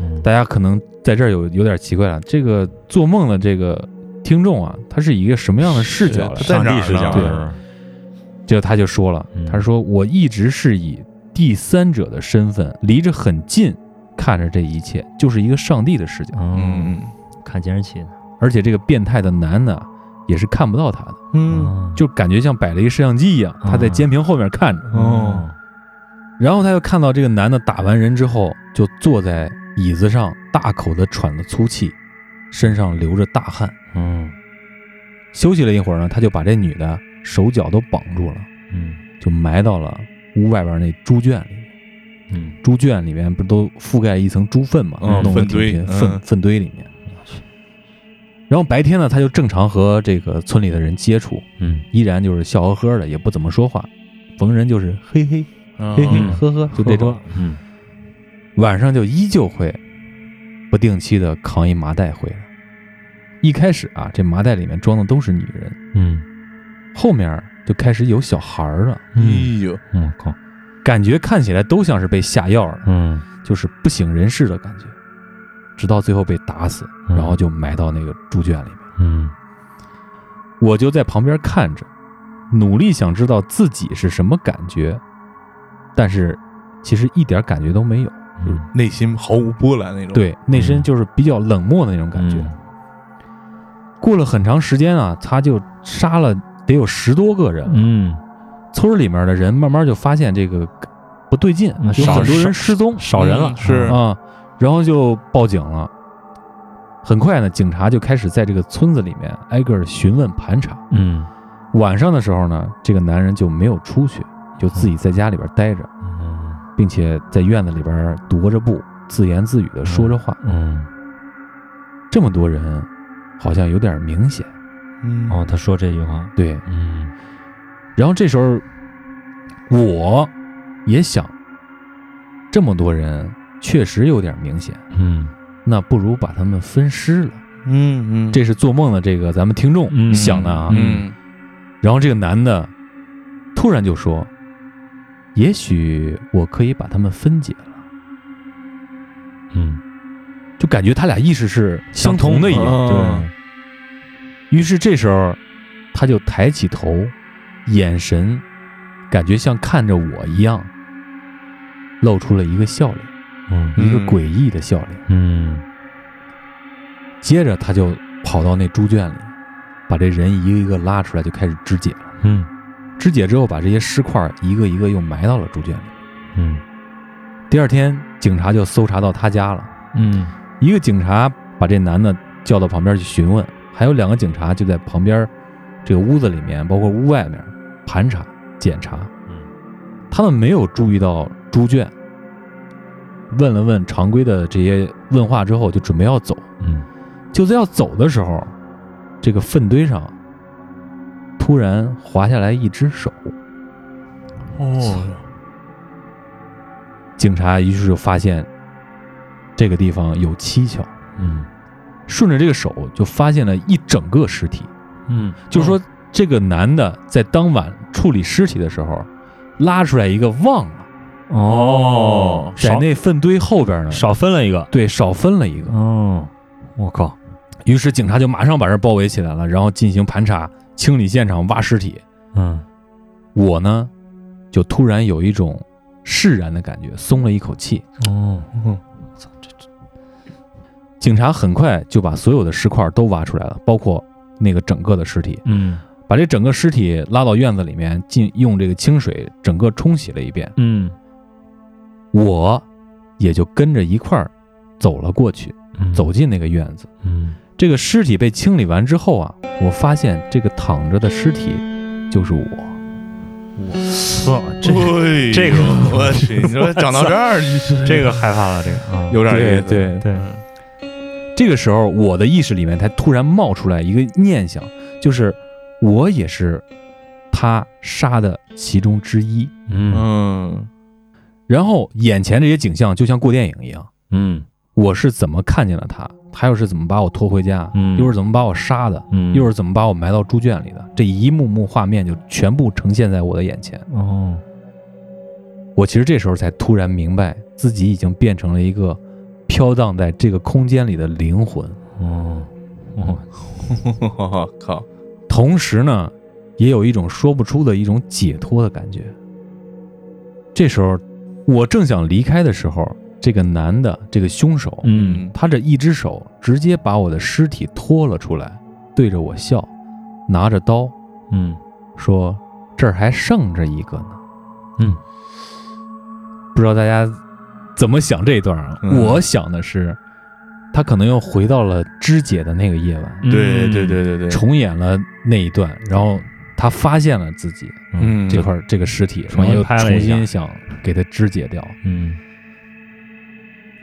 嗯大家可能在这儿有有点奇怪了，这个做梦的这个听众啊，他是一个什么样的视角上帝视角对就他就说了嗯，他说我一直是以第三者的身份，离着很近看着这一切，就是一个上帝的视角。嗯，嗯看监视器的。而且这个变态的男的啊也是看不到他的，嗯。就感觉像摆了一个摄像机一样，他在监屏后面看着。哦。然后他就看到这个男的打完人之后，就坐在椅子上大口的喘着粗气，身上流着大汗。嗯。休息了一会儿呢，他就把这女的手脚都绑住了，嗯。就埋到了屋外边那猪圈里。嗯。猪圈里面不都覆盖一层猪粪嘛，嗯粪堆粪嗯。粪堆里面。然后白天呢，他就正常和这个村里的人接触，嗯。依然就是笑呵呵的，也不怎么说话，逢人就是嘿嘿嗯嘿嘿嗯呵呵，就这种。嗯。晚上就依旧会不定期的扛一麻袋回来。一开始啊，这麻袋里面装的都是女人，嗯。后面就开始有小孩了，哎嗯呦，我靠感觉看起来都像是被下药了，嗯。就是不省人事的感觉，直到最后被打死，嗯然后就埋到那个猪圈里面。嗯我就在旁边看着，努力想知道自己是什么感觉，但是其实一点感觉都没有。就是内心毫无波澜那种。，对，内心就是比较冷漠的那种感觉。过了很长时间啊，他就杀了得有十多个人。嗯村里面的人慢慢就发现这个不对劲，有很多人失踪少人了嗯是啊，然后就报警了。很快呢，警察就开始在这个村子里面挨个儿询问盘查。嗯晚上的时候呢，这个男人就没有出去，就自己在家里边待着，嗯并且在院子里边踱着步，自言自语的说着话。嗯这么多人，好像有点明显。嗯哦，他说这句话，对，嗯然后这时候我也想，这么多人确实有点明显，嗯。那不如把他们分尸了。嗯嗯，这是做梦的这个咱们听众嗯想的啊。嗯。然后这个男的突然就说：“也许我可以把他们分解了。嗯，”就感觉他俩意识是相同的一样。对。于是这时候，他就抬起头，眼神感觉像看着我一样，露出了一个笑脸，嗯一个嗯诡异的笑脸。嗯接着他就跑到那猪圈里，把这人一个一个拉出来，就开始肢解了。嗯肢解之后，把这些尸块一个一个又埋到了猪圈里。嗯第二天，警察就搜查到他家了。嗯一个警察把这男的叫到旁边去询问，还有两个警察就在旁边这个屋子里面，包括屋外面盘查检查。嗯他们没有注意到猪圈，问了问常规的这些问话之后，就准备要走。嗯。就在要走的时候，这个粪堆上突然滑下来一只手。哦，警察于是就发现这个地方有蹊跷，嗯。顺着这个手就发现了一整个尸体。嗯。就是说，这个男的在当晚处理尸体的时候，拉出来一个忘了，哦，在那粪堆后边呢，少分了一个，对少分了一个。哦，我靠，于是警察就马上把这包围起来了，然后进行盘查、清理现场、挖尸体。嗯我呢，就突然有一种释然的感觉，松了一口气。哦，我操！这这警察很快就把所有的尸块都挖出来了，包括那个整个的尸体，嗯把这整个尸体拉到院子里面，进用这个清水整个冲洗了一遍。嗯我也就跟着一块儿走了过去，嗯。走进那个院子。嗯。这个尸体被清理完之后啊，我发现这个躺着的尸体就是我。我，这这这个我去，你说讲到这儿，这个害怕了，这个啊，有点意思，对对，这个时候，我的意识里面才突然冒出来一个念想，就是我也是他杀的其中之一。嗯。嗯然后眼前这些景象就像过电影一样，嗯。我是怎么看见了他，他又是怎么把我拖回家，嗯。又是怎么把我杀的，嗯，又是怎么把我埋到猪圈里的，这一幕幕画面就全部呈现在我的眼前。哦，我其实这时候才突然明白，自己已经变成了一个飘荡在这个空间里的灵魂。哦。哦，我 靠，同时呢，也有一种说不出的一种解脱的感觉。这时候，我正想离开的时候，这个男的，这个凶手，嗯。他这一只手直接把我的尸体拖了出来，对着我笑，拿着刀嗯。说：“这儿还剩着一个呢。”嗯，不知道大家怎么想这一段啊？嗯。我想的是，他可能又回到了肢解的那个夜晚，对对对对对，重演了那一段，然后他发现了自己嗯。这块这个尸体，重新然后又重拍了一下。新想给它肢解掉。嗯。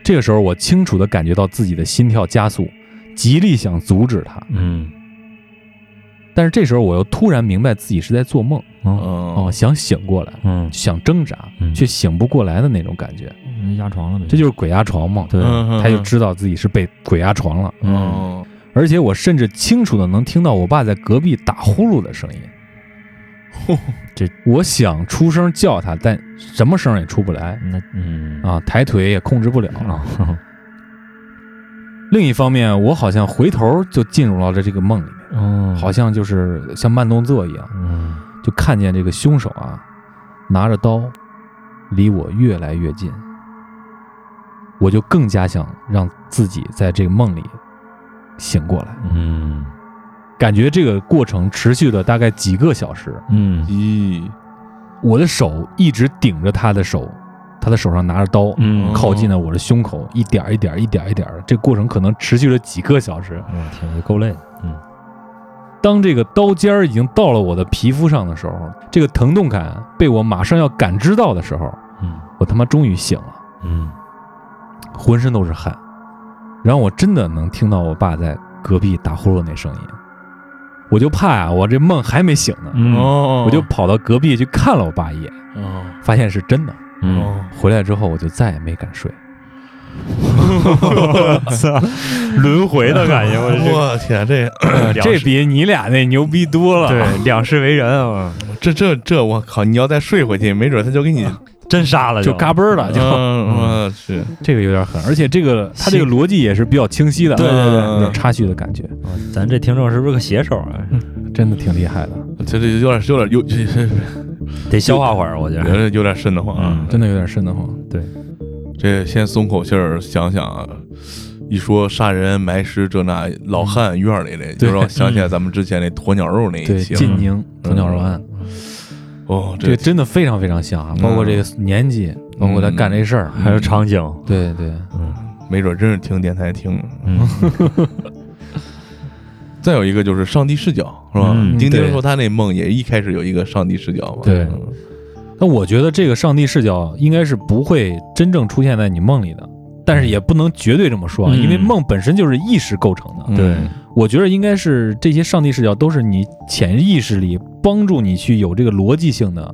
这个时候，我清楚的感觉到自己的心跳加速，极力想阻止它，嗯。但是这时候我又突然明白自己是在做梦哦。哦，想醒过来，嗯想挣扎嗯，却醒不过来的那种感觉，嗯压床了呗，这就是鬼压床嘛。对。嗯他就知道自己是被鬼压床了，嗯。而且我甚至清楚的能听到我爸在隔壁打呼噜的声音。这我想出声叫他，但什么声也出不来。那嗯。啊，抬腿也控制不了。啊 另一方面，我好像回头就进入到了这个梦里面，哦。好像就是像慢动作一样，嗯。就看见这个凶手啊，拿着刀离我越来越近，我就更加想让自己在这个梦里醒过来。嗯感觉这个过程持续了大概几个小时，嗯。咦，我的手一直顶着他的手，他的手上拿着刀，嗯。靠近了我的胸口，一点儿一点儿一点儿一点儿，这个过程可能持续了几个小时。我天，也够累的，嗯。当这个刀尖儿已经到了我的皮肤上的时候，这个疼痛感被我马上要感知到的时候，嗯。我他妈终于醒了，嗯。浑身都是汗，然后我真的能听到我爸在隔壁打呼噜那声音，我就怕呀、我这梦还没醒呢，嗯。哦，我就跑到隔壁去看了我爸一眼，哦。发现是真的。嗯，哦，回来之后我就再也没敢睡。操，轮回的感觉，我我天，这 这比你俩那牛逼多了。对两世为人啊，这这这，我靠！你要再睡回去，没准他就给你，真杀了就。嘎嘣儿了，就、嗯，我去，这个有点狠，而且这个他这个逻辑也是比较清晰的，对对对有点插叙的感觉，咱这听众是不是个写手啊？真的挺厉害的，这这有点有点有 得消化会儿，我觉得。有点有点瘆得慌啊！真的有点瘆得慌。对。这先松口气儿，想想啊，一说杀人埋尸这那，老汉院里的，就让我想起来咱们之前那鸵鸟肉那一对，期啊。晋宁鸵鸟肉案，哦，这个真的非常非常像啊，包括这个年纪，包括他干这事儿，还有场景，对对，嗯没准真是听电台听。嗯 再有一个就是上帝视角，是吧？丁丁说他那梦也一开始有一个上帝视角嘛。对嗯那我觉得这个上帝视角应该是不会真正出现在你梦里的，但是也不能绝对这么说因为梦本身就是意识构成的。嗯对我觉得应该是这些上帝视角都是你潜意识里帮助你去有这个逻辑性的，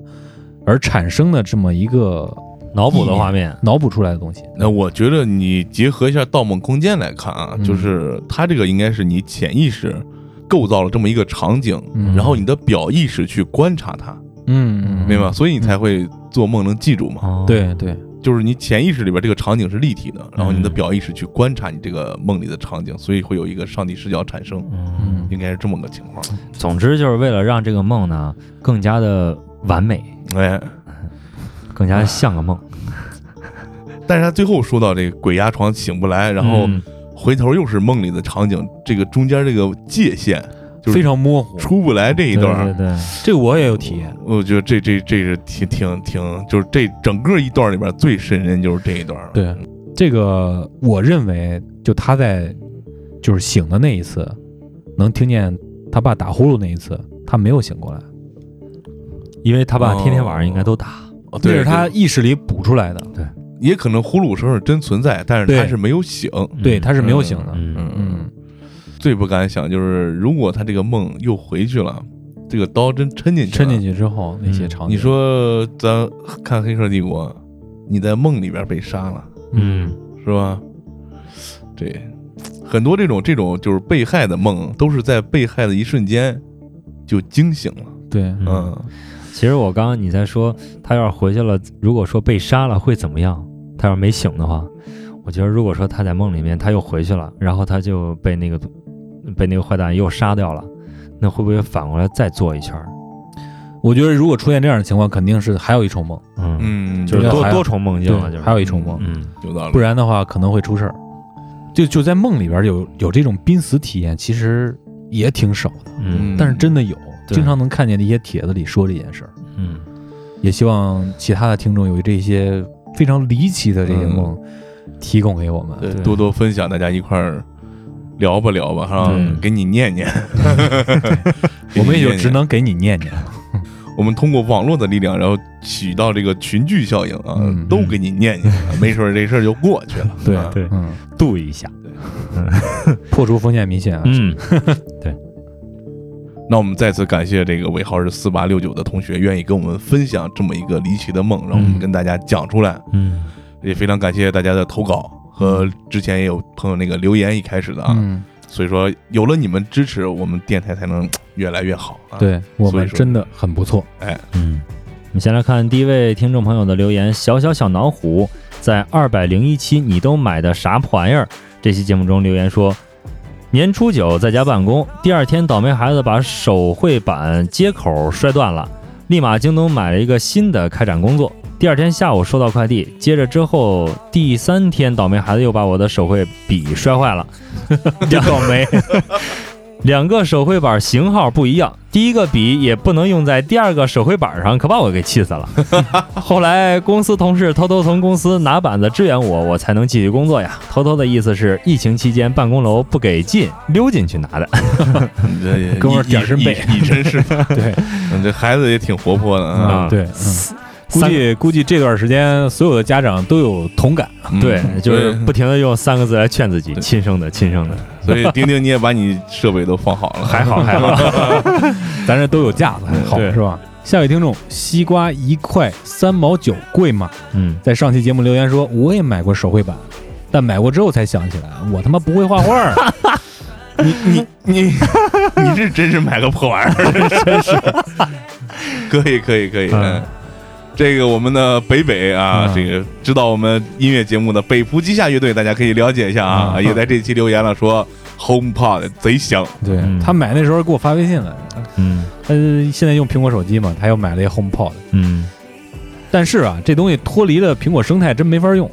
而产生的这么一个脑补的画面，脑补出来的东西。那我觉得你结合一下《盗梦空间》来看啊，嗯就是它这个应该是你潜意识构造了这么一个场景，嗯然后你的表意识去观察它，嗯嗯，明白吧？所以你才会做梦能记住嘛。哦，对对，就是你潜意识里边这个场景是立体的，然后你的嗯表意识去观察你这个梦里的场景，所以会有一个上帝视角产生，嗯，嗯。应该是这么个情况。总之就是为了让这个梦呢更加的完美，哎，更加像个梦，但是他最后说到这个鬼压床醒不来，然后嗯。回头又是梦里的场景，这个中间这个界限就是非常模糊。出不来这一段儿，对对对，这个我也有体验。我觉得这这这是挺挺挺，就是这整个一段里边最瘆人就是这一段了。对，这个我认为，就他在就是醒的那一次，能听见他爸打呼噜那一次，他没有醒过来，因为他爸天天晚上应该都打，哦对，这是他意识里补出来的。对也可能呼噜声是真存在，但是他是没有醒。对，他是没有醒的。嗯嗯嗯，最不敢想就是，如果他这个梦又回去了，这个刀真抻进去，抻进。去之后那些嗯场景，你说咱看《黑客帝国》，你在梦里边被杀了，嗯是吧？对很多这种这种就是被害的梦，都是在被害的一瞬间就惊醒了。对，嗯。嗯，其实我刚刚你在说他要是回去了，如果说被杀了会怎么样？他要是没醒的话，我觉得如果说他在梦里面他又回去了，然后他就被那个被那个坏蛋又杀掉了，那会不会反过来再做一圈儿？我觉得如果出现这样的情况，肯定是还有一重梦，嗯，嗯，就是多多重梦境了，就是还有一重梦，嗯有道理。不然的话可能会出事儿。就就在梦里边有有这种濒死体验，其实也挺少的，嗯但是真的有，经常能看见的一些帖子里说这件事儿。嗯也希望其他的听众有这些非常离奇的这些梦，提供给我们。对多多分享，大家一块儿聊吧聊吧，哈，给你念念。给 我们也就只能给你念念。我们通过网络的力量，然后起到这个群聚效应啊，嗯都给你念念，没准儿这事儿就过去了。对啊对嗯，度一下。破除封建迷信啊。嗯，对那我们再次感谢这个尾号是四八六九的同学，愿意跟我们分享这么一个离奇的梦，让我们嗯跟大家讲出来。嗯，也非常感谢大家的投稿和之前也有朋友那个留言一开始的啊，嗯，所以说有了你们支持，我们电台才能越来越好啊。，对我们真的很不错。哎嗯，我们先来看第一位听众朋友的留言，小小小老虎在二百零一期你都买的啥破玩意儿？这期节目中留言说，年初九在家办公，第二天倒霉孩子把手绘板接口摔断了，立马京东买了一个新的开展工作。第二天下午收到快递，接着之后第三天倒霉孩子又把我的手绘笔摔坏了，真倒霉。两个手绘板型号不一样，第一个笔也不能用在第二个手绘板上，可把我给气死了。后来公司同事偷偷从公司拿板子支援我，我才能继续工作呀。偷偷的意思是疫情期间办公楼不给进，溜进去拿的。这哥们儿点儿真背你真是。对，嗯这孩子也挺活泼的啊。啊对，嗯，估计估计这段时间所有的家长都有同感。嗯对，就是不停的用三个字来劝自己，亲生的，亲生的，所以丁丁你也把你设备都放好了，还好还好。咱这都有架子，还好对是吧？下一位听众，西瓜一块三毛九，贵吗？嗯，在上期节目留言说，我也买过手绘板，但买过之后才想起来，我他妈不会画画儿。你你你 你这真是买个破玩意儿，真是。可以可以可以，嗯嗯，这个我们的北北啊，嗯。这个知道我们音乐节目的北浦机下乐队，大家可以了解一下啊，嗯。也在这期留言了，说 HomePod 贼香，对、嗯。他买那时候给我发微信了，嗯。他现在用苹果手机嘛，他又买了一个 HomePod，嗯。但是啊，这东西脱离了苹果生态真没法用。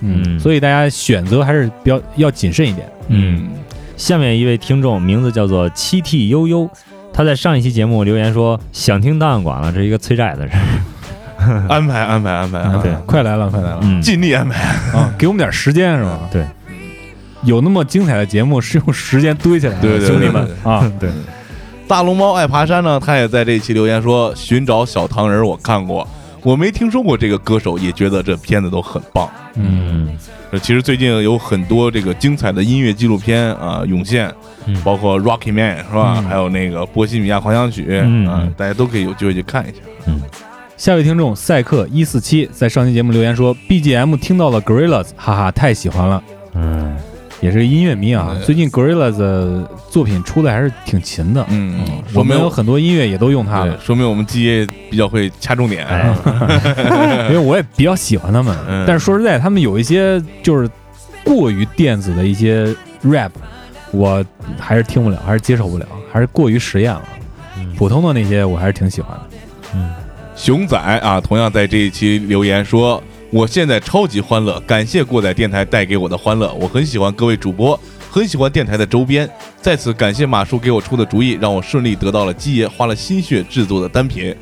嗯。所以大家选择还是比较要谨慎一点。嗯。下面一位听众名字叫做七 T 悠悠，他在上一期节目留言说想听档案馆了，这是一个催债的人。安排安排安排安啊。排，对快来了，快来了、嗯，尽力安排，啊！给我们点时间是吧？对，有那么精彩的节目是用时间堆起来的，对对对兄弟们。啊！对，大龙猫爱爬山呢，他也在这一期留言说，寻找小糖人我看过，我没听说过这个歌手，也觉得这片子都很棒。嗯，呃，其实最近有很多这个精彩的音乐纪录片啊涌现，嗯。包括 Rocky Man 是吧？嗯。还有那个《波西米亚狂想曲》啊嗯。嗯，大家都可以有机会去看一下。下位听众赛克一四七在上期节目留言说，BGM 听到了 Gorillaz，哈哈，太喜欢了，嗯也是个音乐迷啊。最近 Gorillaz 的作品出的还是挺勤的，嗯，我说明们有很多音乐也都用它对了，说明我们基业比较会掐重点。哎 因为我也比较喜欢他们。嗯但是说实在，他们有一些就是过于电子的一些 rap，我还是听不了，还是接受不了，还是过于实验了。嗯普通的那些我还是挺喜欢的。嗯熊仔啊，同样在这一期留言说：“我现在超级欢乐，感谢过载电台带给我的欢乐，我很喜欢各位主播，很喜欢电台的周边。在此感谢马叔给我出的主意，让我顺利得到了基爷花了心血制作的单品。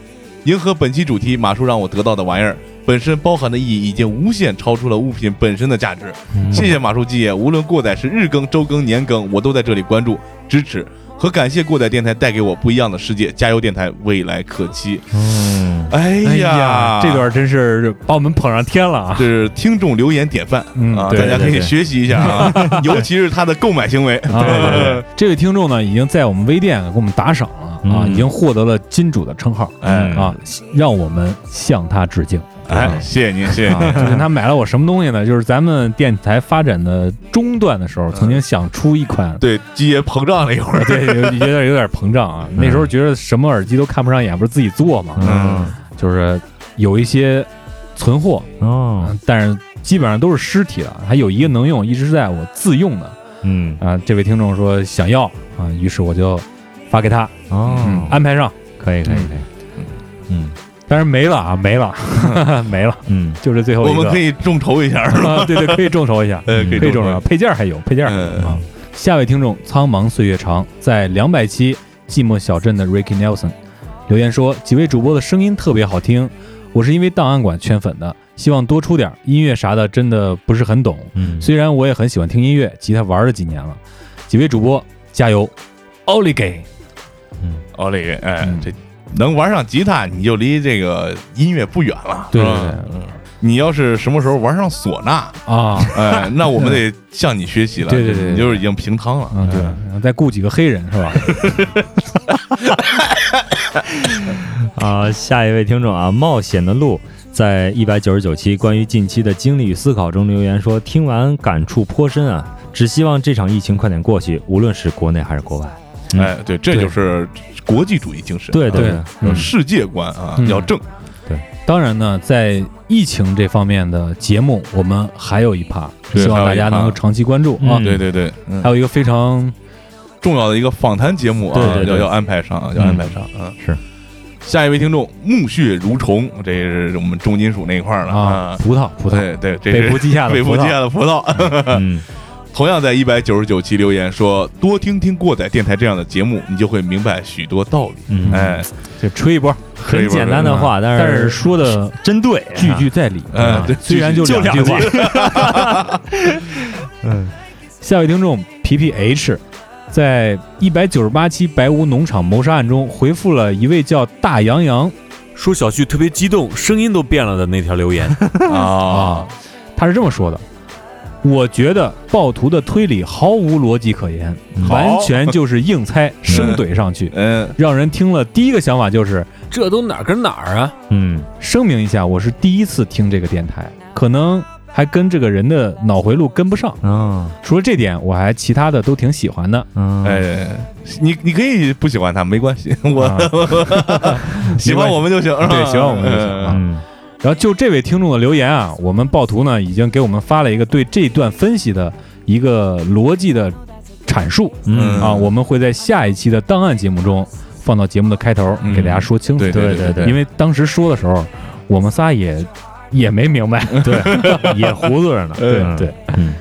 迎合本期主题，马叔让我得到的玩意儿本身包含的意义已经无限超出了物品本身的价值。谢谢马叔基爷，无论过载是日更、周更、年更，我都在这里关注、支持和感谢过载电台带给我不一样的世界。加油，电台未来可期。”嗯哎呀，这段真是把我们捧上天了啊！这是听众留言典范、嗯啊，大家可以对对学习一下啊，尤其是他的购买行为。啊这位听众呢，已经在我们微店给我们打赏了啊，嗯已经获得了金主的称号，哎啊，让我们向他致敬。哎，谢谢您，谢谢啊，您。就是他买了我什么东西呢？就是咱们电台发展的中段的时候，曾经想出一款，对，机爷膨胀了一会儿。对，有有点有点膨胀啊。那时候觉得什么耳机都看不上眼，不是自己做嘛，嗯就是有一些存货，哦嗯但是基本上都是尸体了，还有一个能用，一直是在我自用的嗯啊。这位听众说想要啊，于是我就发给他，嗯哦，安排上，可以可以可以，嗯但是没了啊，没了，没了，嗯就是最后一个。我们可以众筹一下，是吧？啊，对对，可以众筹一下，呃，可以众筹配件还有，配件还有嗯啊。下位听众苍茫岁月长在两百期寂寞小镇的 Ricky Nelson 留言说，几位主播的声音特别好听，我是因为档案馆圈粉的，希望多出点音乐啥的，真的不是很懂。嗯，虽然我也很喜欢听音乐，吉他玩了几年了。几位主播加油，奥利给！嗯奥利给，哎，嗯这能玩上吉他，你就离这个音乐不远了，对吧对对嗯。你要是什么时候玩上唢呐，啊，哎，那我们得向你学习了，对对对对。你就是已经平汤了，嗯，对，哎然后再雇几个黑人是吧？啊，下一位听众啊，冒险的路在一百九十九期关于近期的经历与思考中留言说，听完感触颇深啊，只希望这场疫情快点过去，无论是国内还是国外。哎，对，这就是国际主义精神，对对世界观啊嗯。要正，对。当然呢，在疫情这方面的节目，我们还有一趴，希望大家能够长期关注啊。嗯。对对对，嗯。还有一个非常重要的一个访谈节目啊，要要安排上啊，要安排上啊。是，下一位听众木屑如虫，这是我们重金属那一块儿的啊，葡萄葡萄，对对，这是北部记下的 北部葡萄记下的葡萄。嗯，同样在一百九十九期留言说，多听听过载电台这样的节目，你就会明白许多道理。嗯。哎，这吹一波，很简单的话，但是但是说的真对，句句在理。嗯啊对虽然就就两句话。嗯。下位听众皮皮 H，在一百九十八期白屋农场谋杀案中回复了一位叫大洋洋。说小旭特别激动，声音都变了的那条留言，啊啊，他是这么说的：我觉得暴徒的推理毫无逻辑可言，嗯完全就是硬猜生怼上去，嗯，让人听了第一个想法就是这都哪儿跟哪儿啊？嗯声明一下，我是第一次听这个电台，可能还跟这个人的脑回路跟不上。啊除了这点，我还其他的都挺喜欢的。嗯，哎，你你可以不喜欢他没关系，我啊。喜欢我们就行。是吧对喜欢我们就行啊。嗯然后就这位听众的留言啊，我们暴徒呢已经给我们发了一个对这段分析的一个逻辑的阐述嗯啊，我们会在下一期的档案节目中放到节目的开头嗯给大家说清楚。对对对对因为当时说的时候，我们仨也也没明白。对，也糊涂着呢。对嗯对，嗯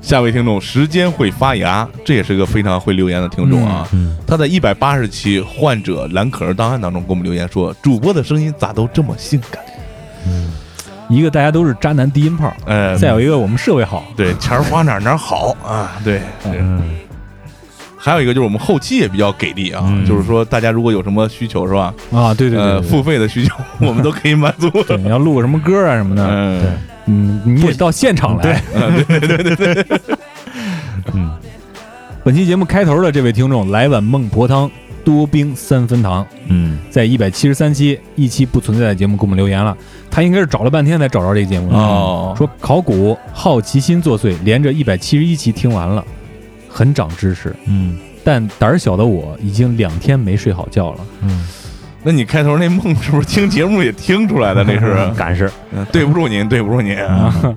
下位听众时间会发芽，这也是个非常会留言的听众啊。嗯他在一百八十期患者蓝可儿档案当中给我们留言说，主播的声音咋都这么性感？嗯一个大家都是渣男低音炮，呃，再有一个我们设备好。对钱儿花哪儿哪儿好啊，对。对嗯还有一个就是我们后期也比较给力啊，嗯就是说大家如果有什么需求是吧？啊，对对对呃，付费的需求 我们都可以满足。对，你要录个什么歌啊什么的，嗯，对嗯，你也到现场来。对对对 嗯本期节目开头的这位听众，来碗孟婆汤，多冰三分糖，嗯在一百七十三期一期不存在的节目给我们留言了。他应该是找了半天才找着这个节目。哦，说考古好奇心作祟，连着一百七十一期听完了，很长知识。嗯但胆儿小的我已经两天没睡好觉了。嗯，那你开头那梦是不是听节目也听出来的？那是，赶是。嗯对不住您，对不住您啊。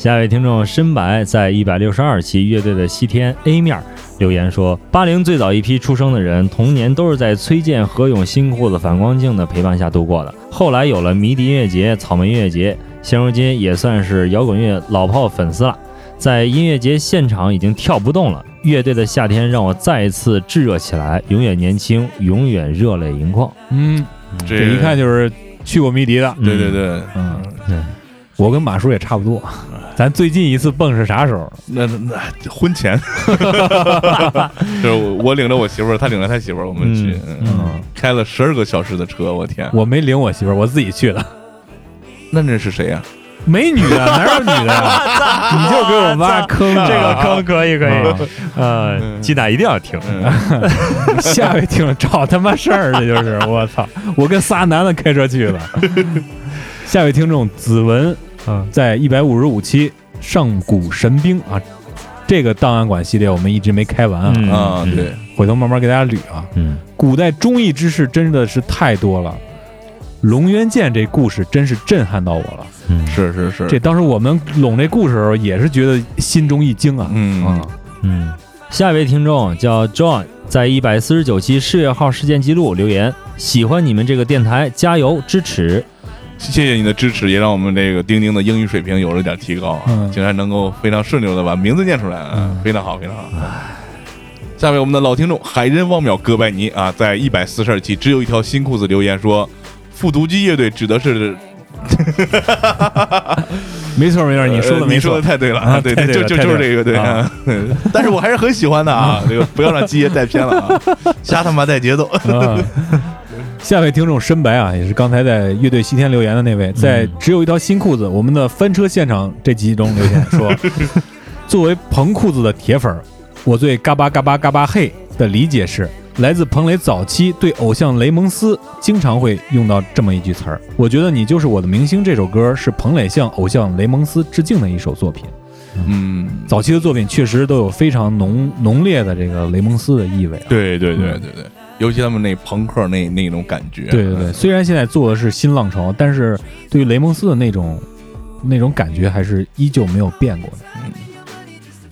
下一位听众深白在一百六十二期乐队的西天 A 面留言说：八零最早一批出生的人，童年都是在崔健、何勇、新裤子、反光镜的陪伴下度过的。后来有了迷笛音乐节、草莓音乐节，现如今也算是摇滚乐老炮粉丝了。在音乐节现场已经跳不动了。乐队的夏天让我再一次炙热起来，永远年轻，永远热泪盈眶。嗯，这这一看就是去过迷笛的。对对对，嗯，对，我跟马叔也差不多。咱最近一次蹦是啥时候？那那那婚前，就是我我领着我媳妇儿，他领着他媳妇儿，我们去，嗯嗯，开了十二个小时的车，我天，我没领我媳妇儿，我自己去的。那那是谁呀？美女啊，哪有女的呀？你就给我挖坑啊，这个坑可以可以啊，呃，嗯鸡蛋一定要听。嗯，下回听找他妈事儿，这就是我操！我跟仨男的开车去了。下位听众子文，嗯。在一百五十五期上古神兵啊，这个档案馆系列我们一直没开完啊，嗯。啊，对，回头慢慢给大家捋啊。嗯。古代忠义之士真的是太多了，龙渊剑这故事真是震撼到我了。嗯。是是是，这当时我们拢这故事的时候，也是觉得心中一惊啊。嗯。嗯，嗯，下一位听众叫 John，在一百四十九期事业号事件记录留言，喜欢你们这个电台，加油支持。谢谢你的支持，也让我们这个钉钉的英语水平有了点提高啊，嗯竟然能够非常顺溜的把名字念出来，啊嗯，非常好，非常好。下面我们的老听众海人汪淼哥白尼啊，在一百四十二期只有一条新裤子留言说，复读机乐队指的是 没错没错，你说的没错呃你说的。太对了啊对对，对就就就是这个对啊。嗯但是我还是很喜欢的啊，这个不要让基爷带偏了啊，瞎他妈带节奏。啊。下位听众深白啊，也是刚才在乐队西天留言的那位，在只有一条新裤子我们的翻车现场这集中留言说，作为彭裤子的铁粉儿，我对嘎巴嘎巴嘎巴嘿的理解是。来自彭磊早期对偶像雷蒙斯经常会用到这么一句词儿，我觉得你就是我的明星。这首歌是彭磊向偶像雷蒙斯致敬的一首作品。嗯，早期的作品确实都有非常浓浓烈的这个雷蒙斯的意味、啊。对对对对对，尤其他们那朋克那那种感觉。对对对，虽然现在做的是新浪潮，但是对于雷蒙斯的那种那种感觉还是依旧没有变过的。嗯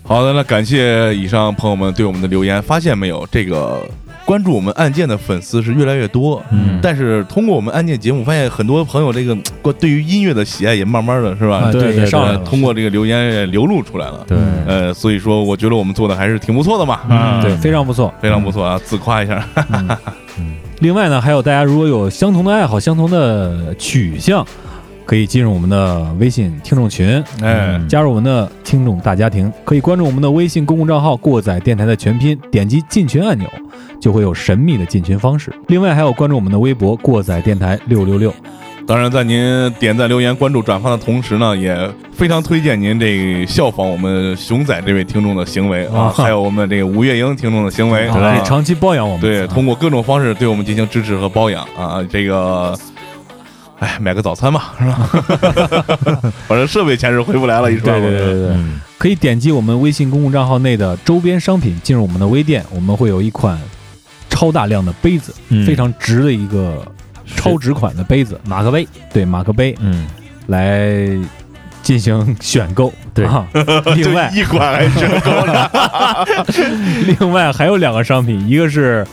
好的，那感谢以上朋友们对我们的留言。发现没有，这个关注我们案件的粉丝是越来越多。嗯但是通过我们案件节目，发现很多朋友这个 关对于音乐的喜爱也慢慢的是吧？啊对对对上来了。通过这个留言也流露出来了。对，呃，所以说我觉得我们做的还是挺不错的嘛，嗯啊，对，非常不错。非常不错啊，自夸一下。嗯另外呢，还有大家如果有相同的爱好、相同的取向，可以进入我们的微信听众群，哎，加入我们的听众大家庭。可以关注我们的微信公共账号“过载电台”的全拼，点击进群按钮，就会有神秘的进群方式。另外还有关注我们的微博“过载电台六六六当然，在您点赞、留言、关注、转发的同时呢，也非常推荐您这个效仿我们熊仔这位听众的行为啊，啊还有我们这个吴月英听众的行为，”，可啊以长期包养我们。对，啊通过各种方式对我们进行支持和包养啊，这个，哎，买个早餐吧，是吧？反正设备钱是回不来了，一说。对对对对对，嗯。可以点击我们微信公共账号内的周边商品，进入我们的微店，我们会有一款超大量的杯子，嗯。非常值的一个超值款的杯子，马克杯，对马克杯嗯，来进行选购。对。啊，另外。一款还是够了，另外还有两个商品，一个是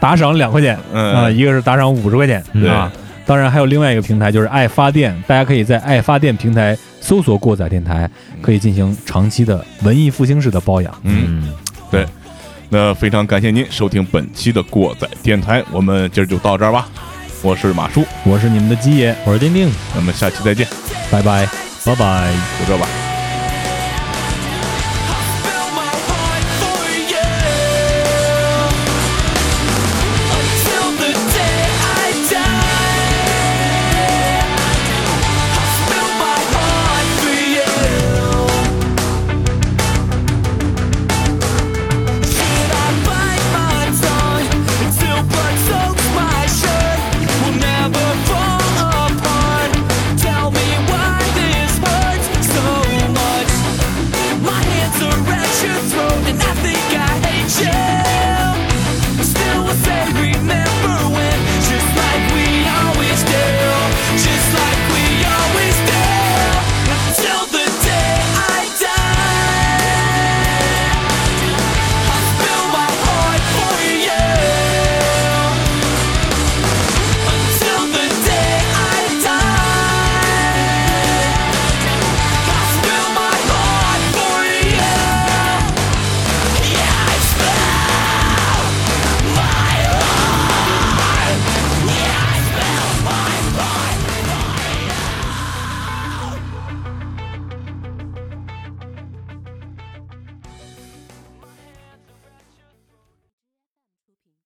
打赏两块钱啊，嗯，一个是打赏五十块钱对。啊。当然还有另外一个平台，就是爱发电，大家可以在爱发电平台搜索“过载电台”，可以进行长期的文艺复兴式的包养。嗯，对那非常感谢您收听本期的过载电台，我们今儿就到这儿吧。我是马叔，我是你们的鸡爷，我是丁丁，咱们下期再见，拜拜。拜拜。就这吧。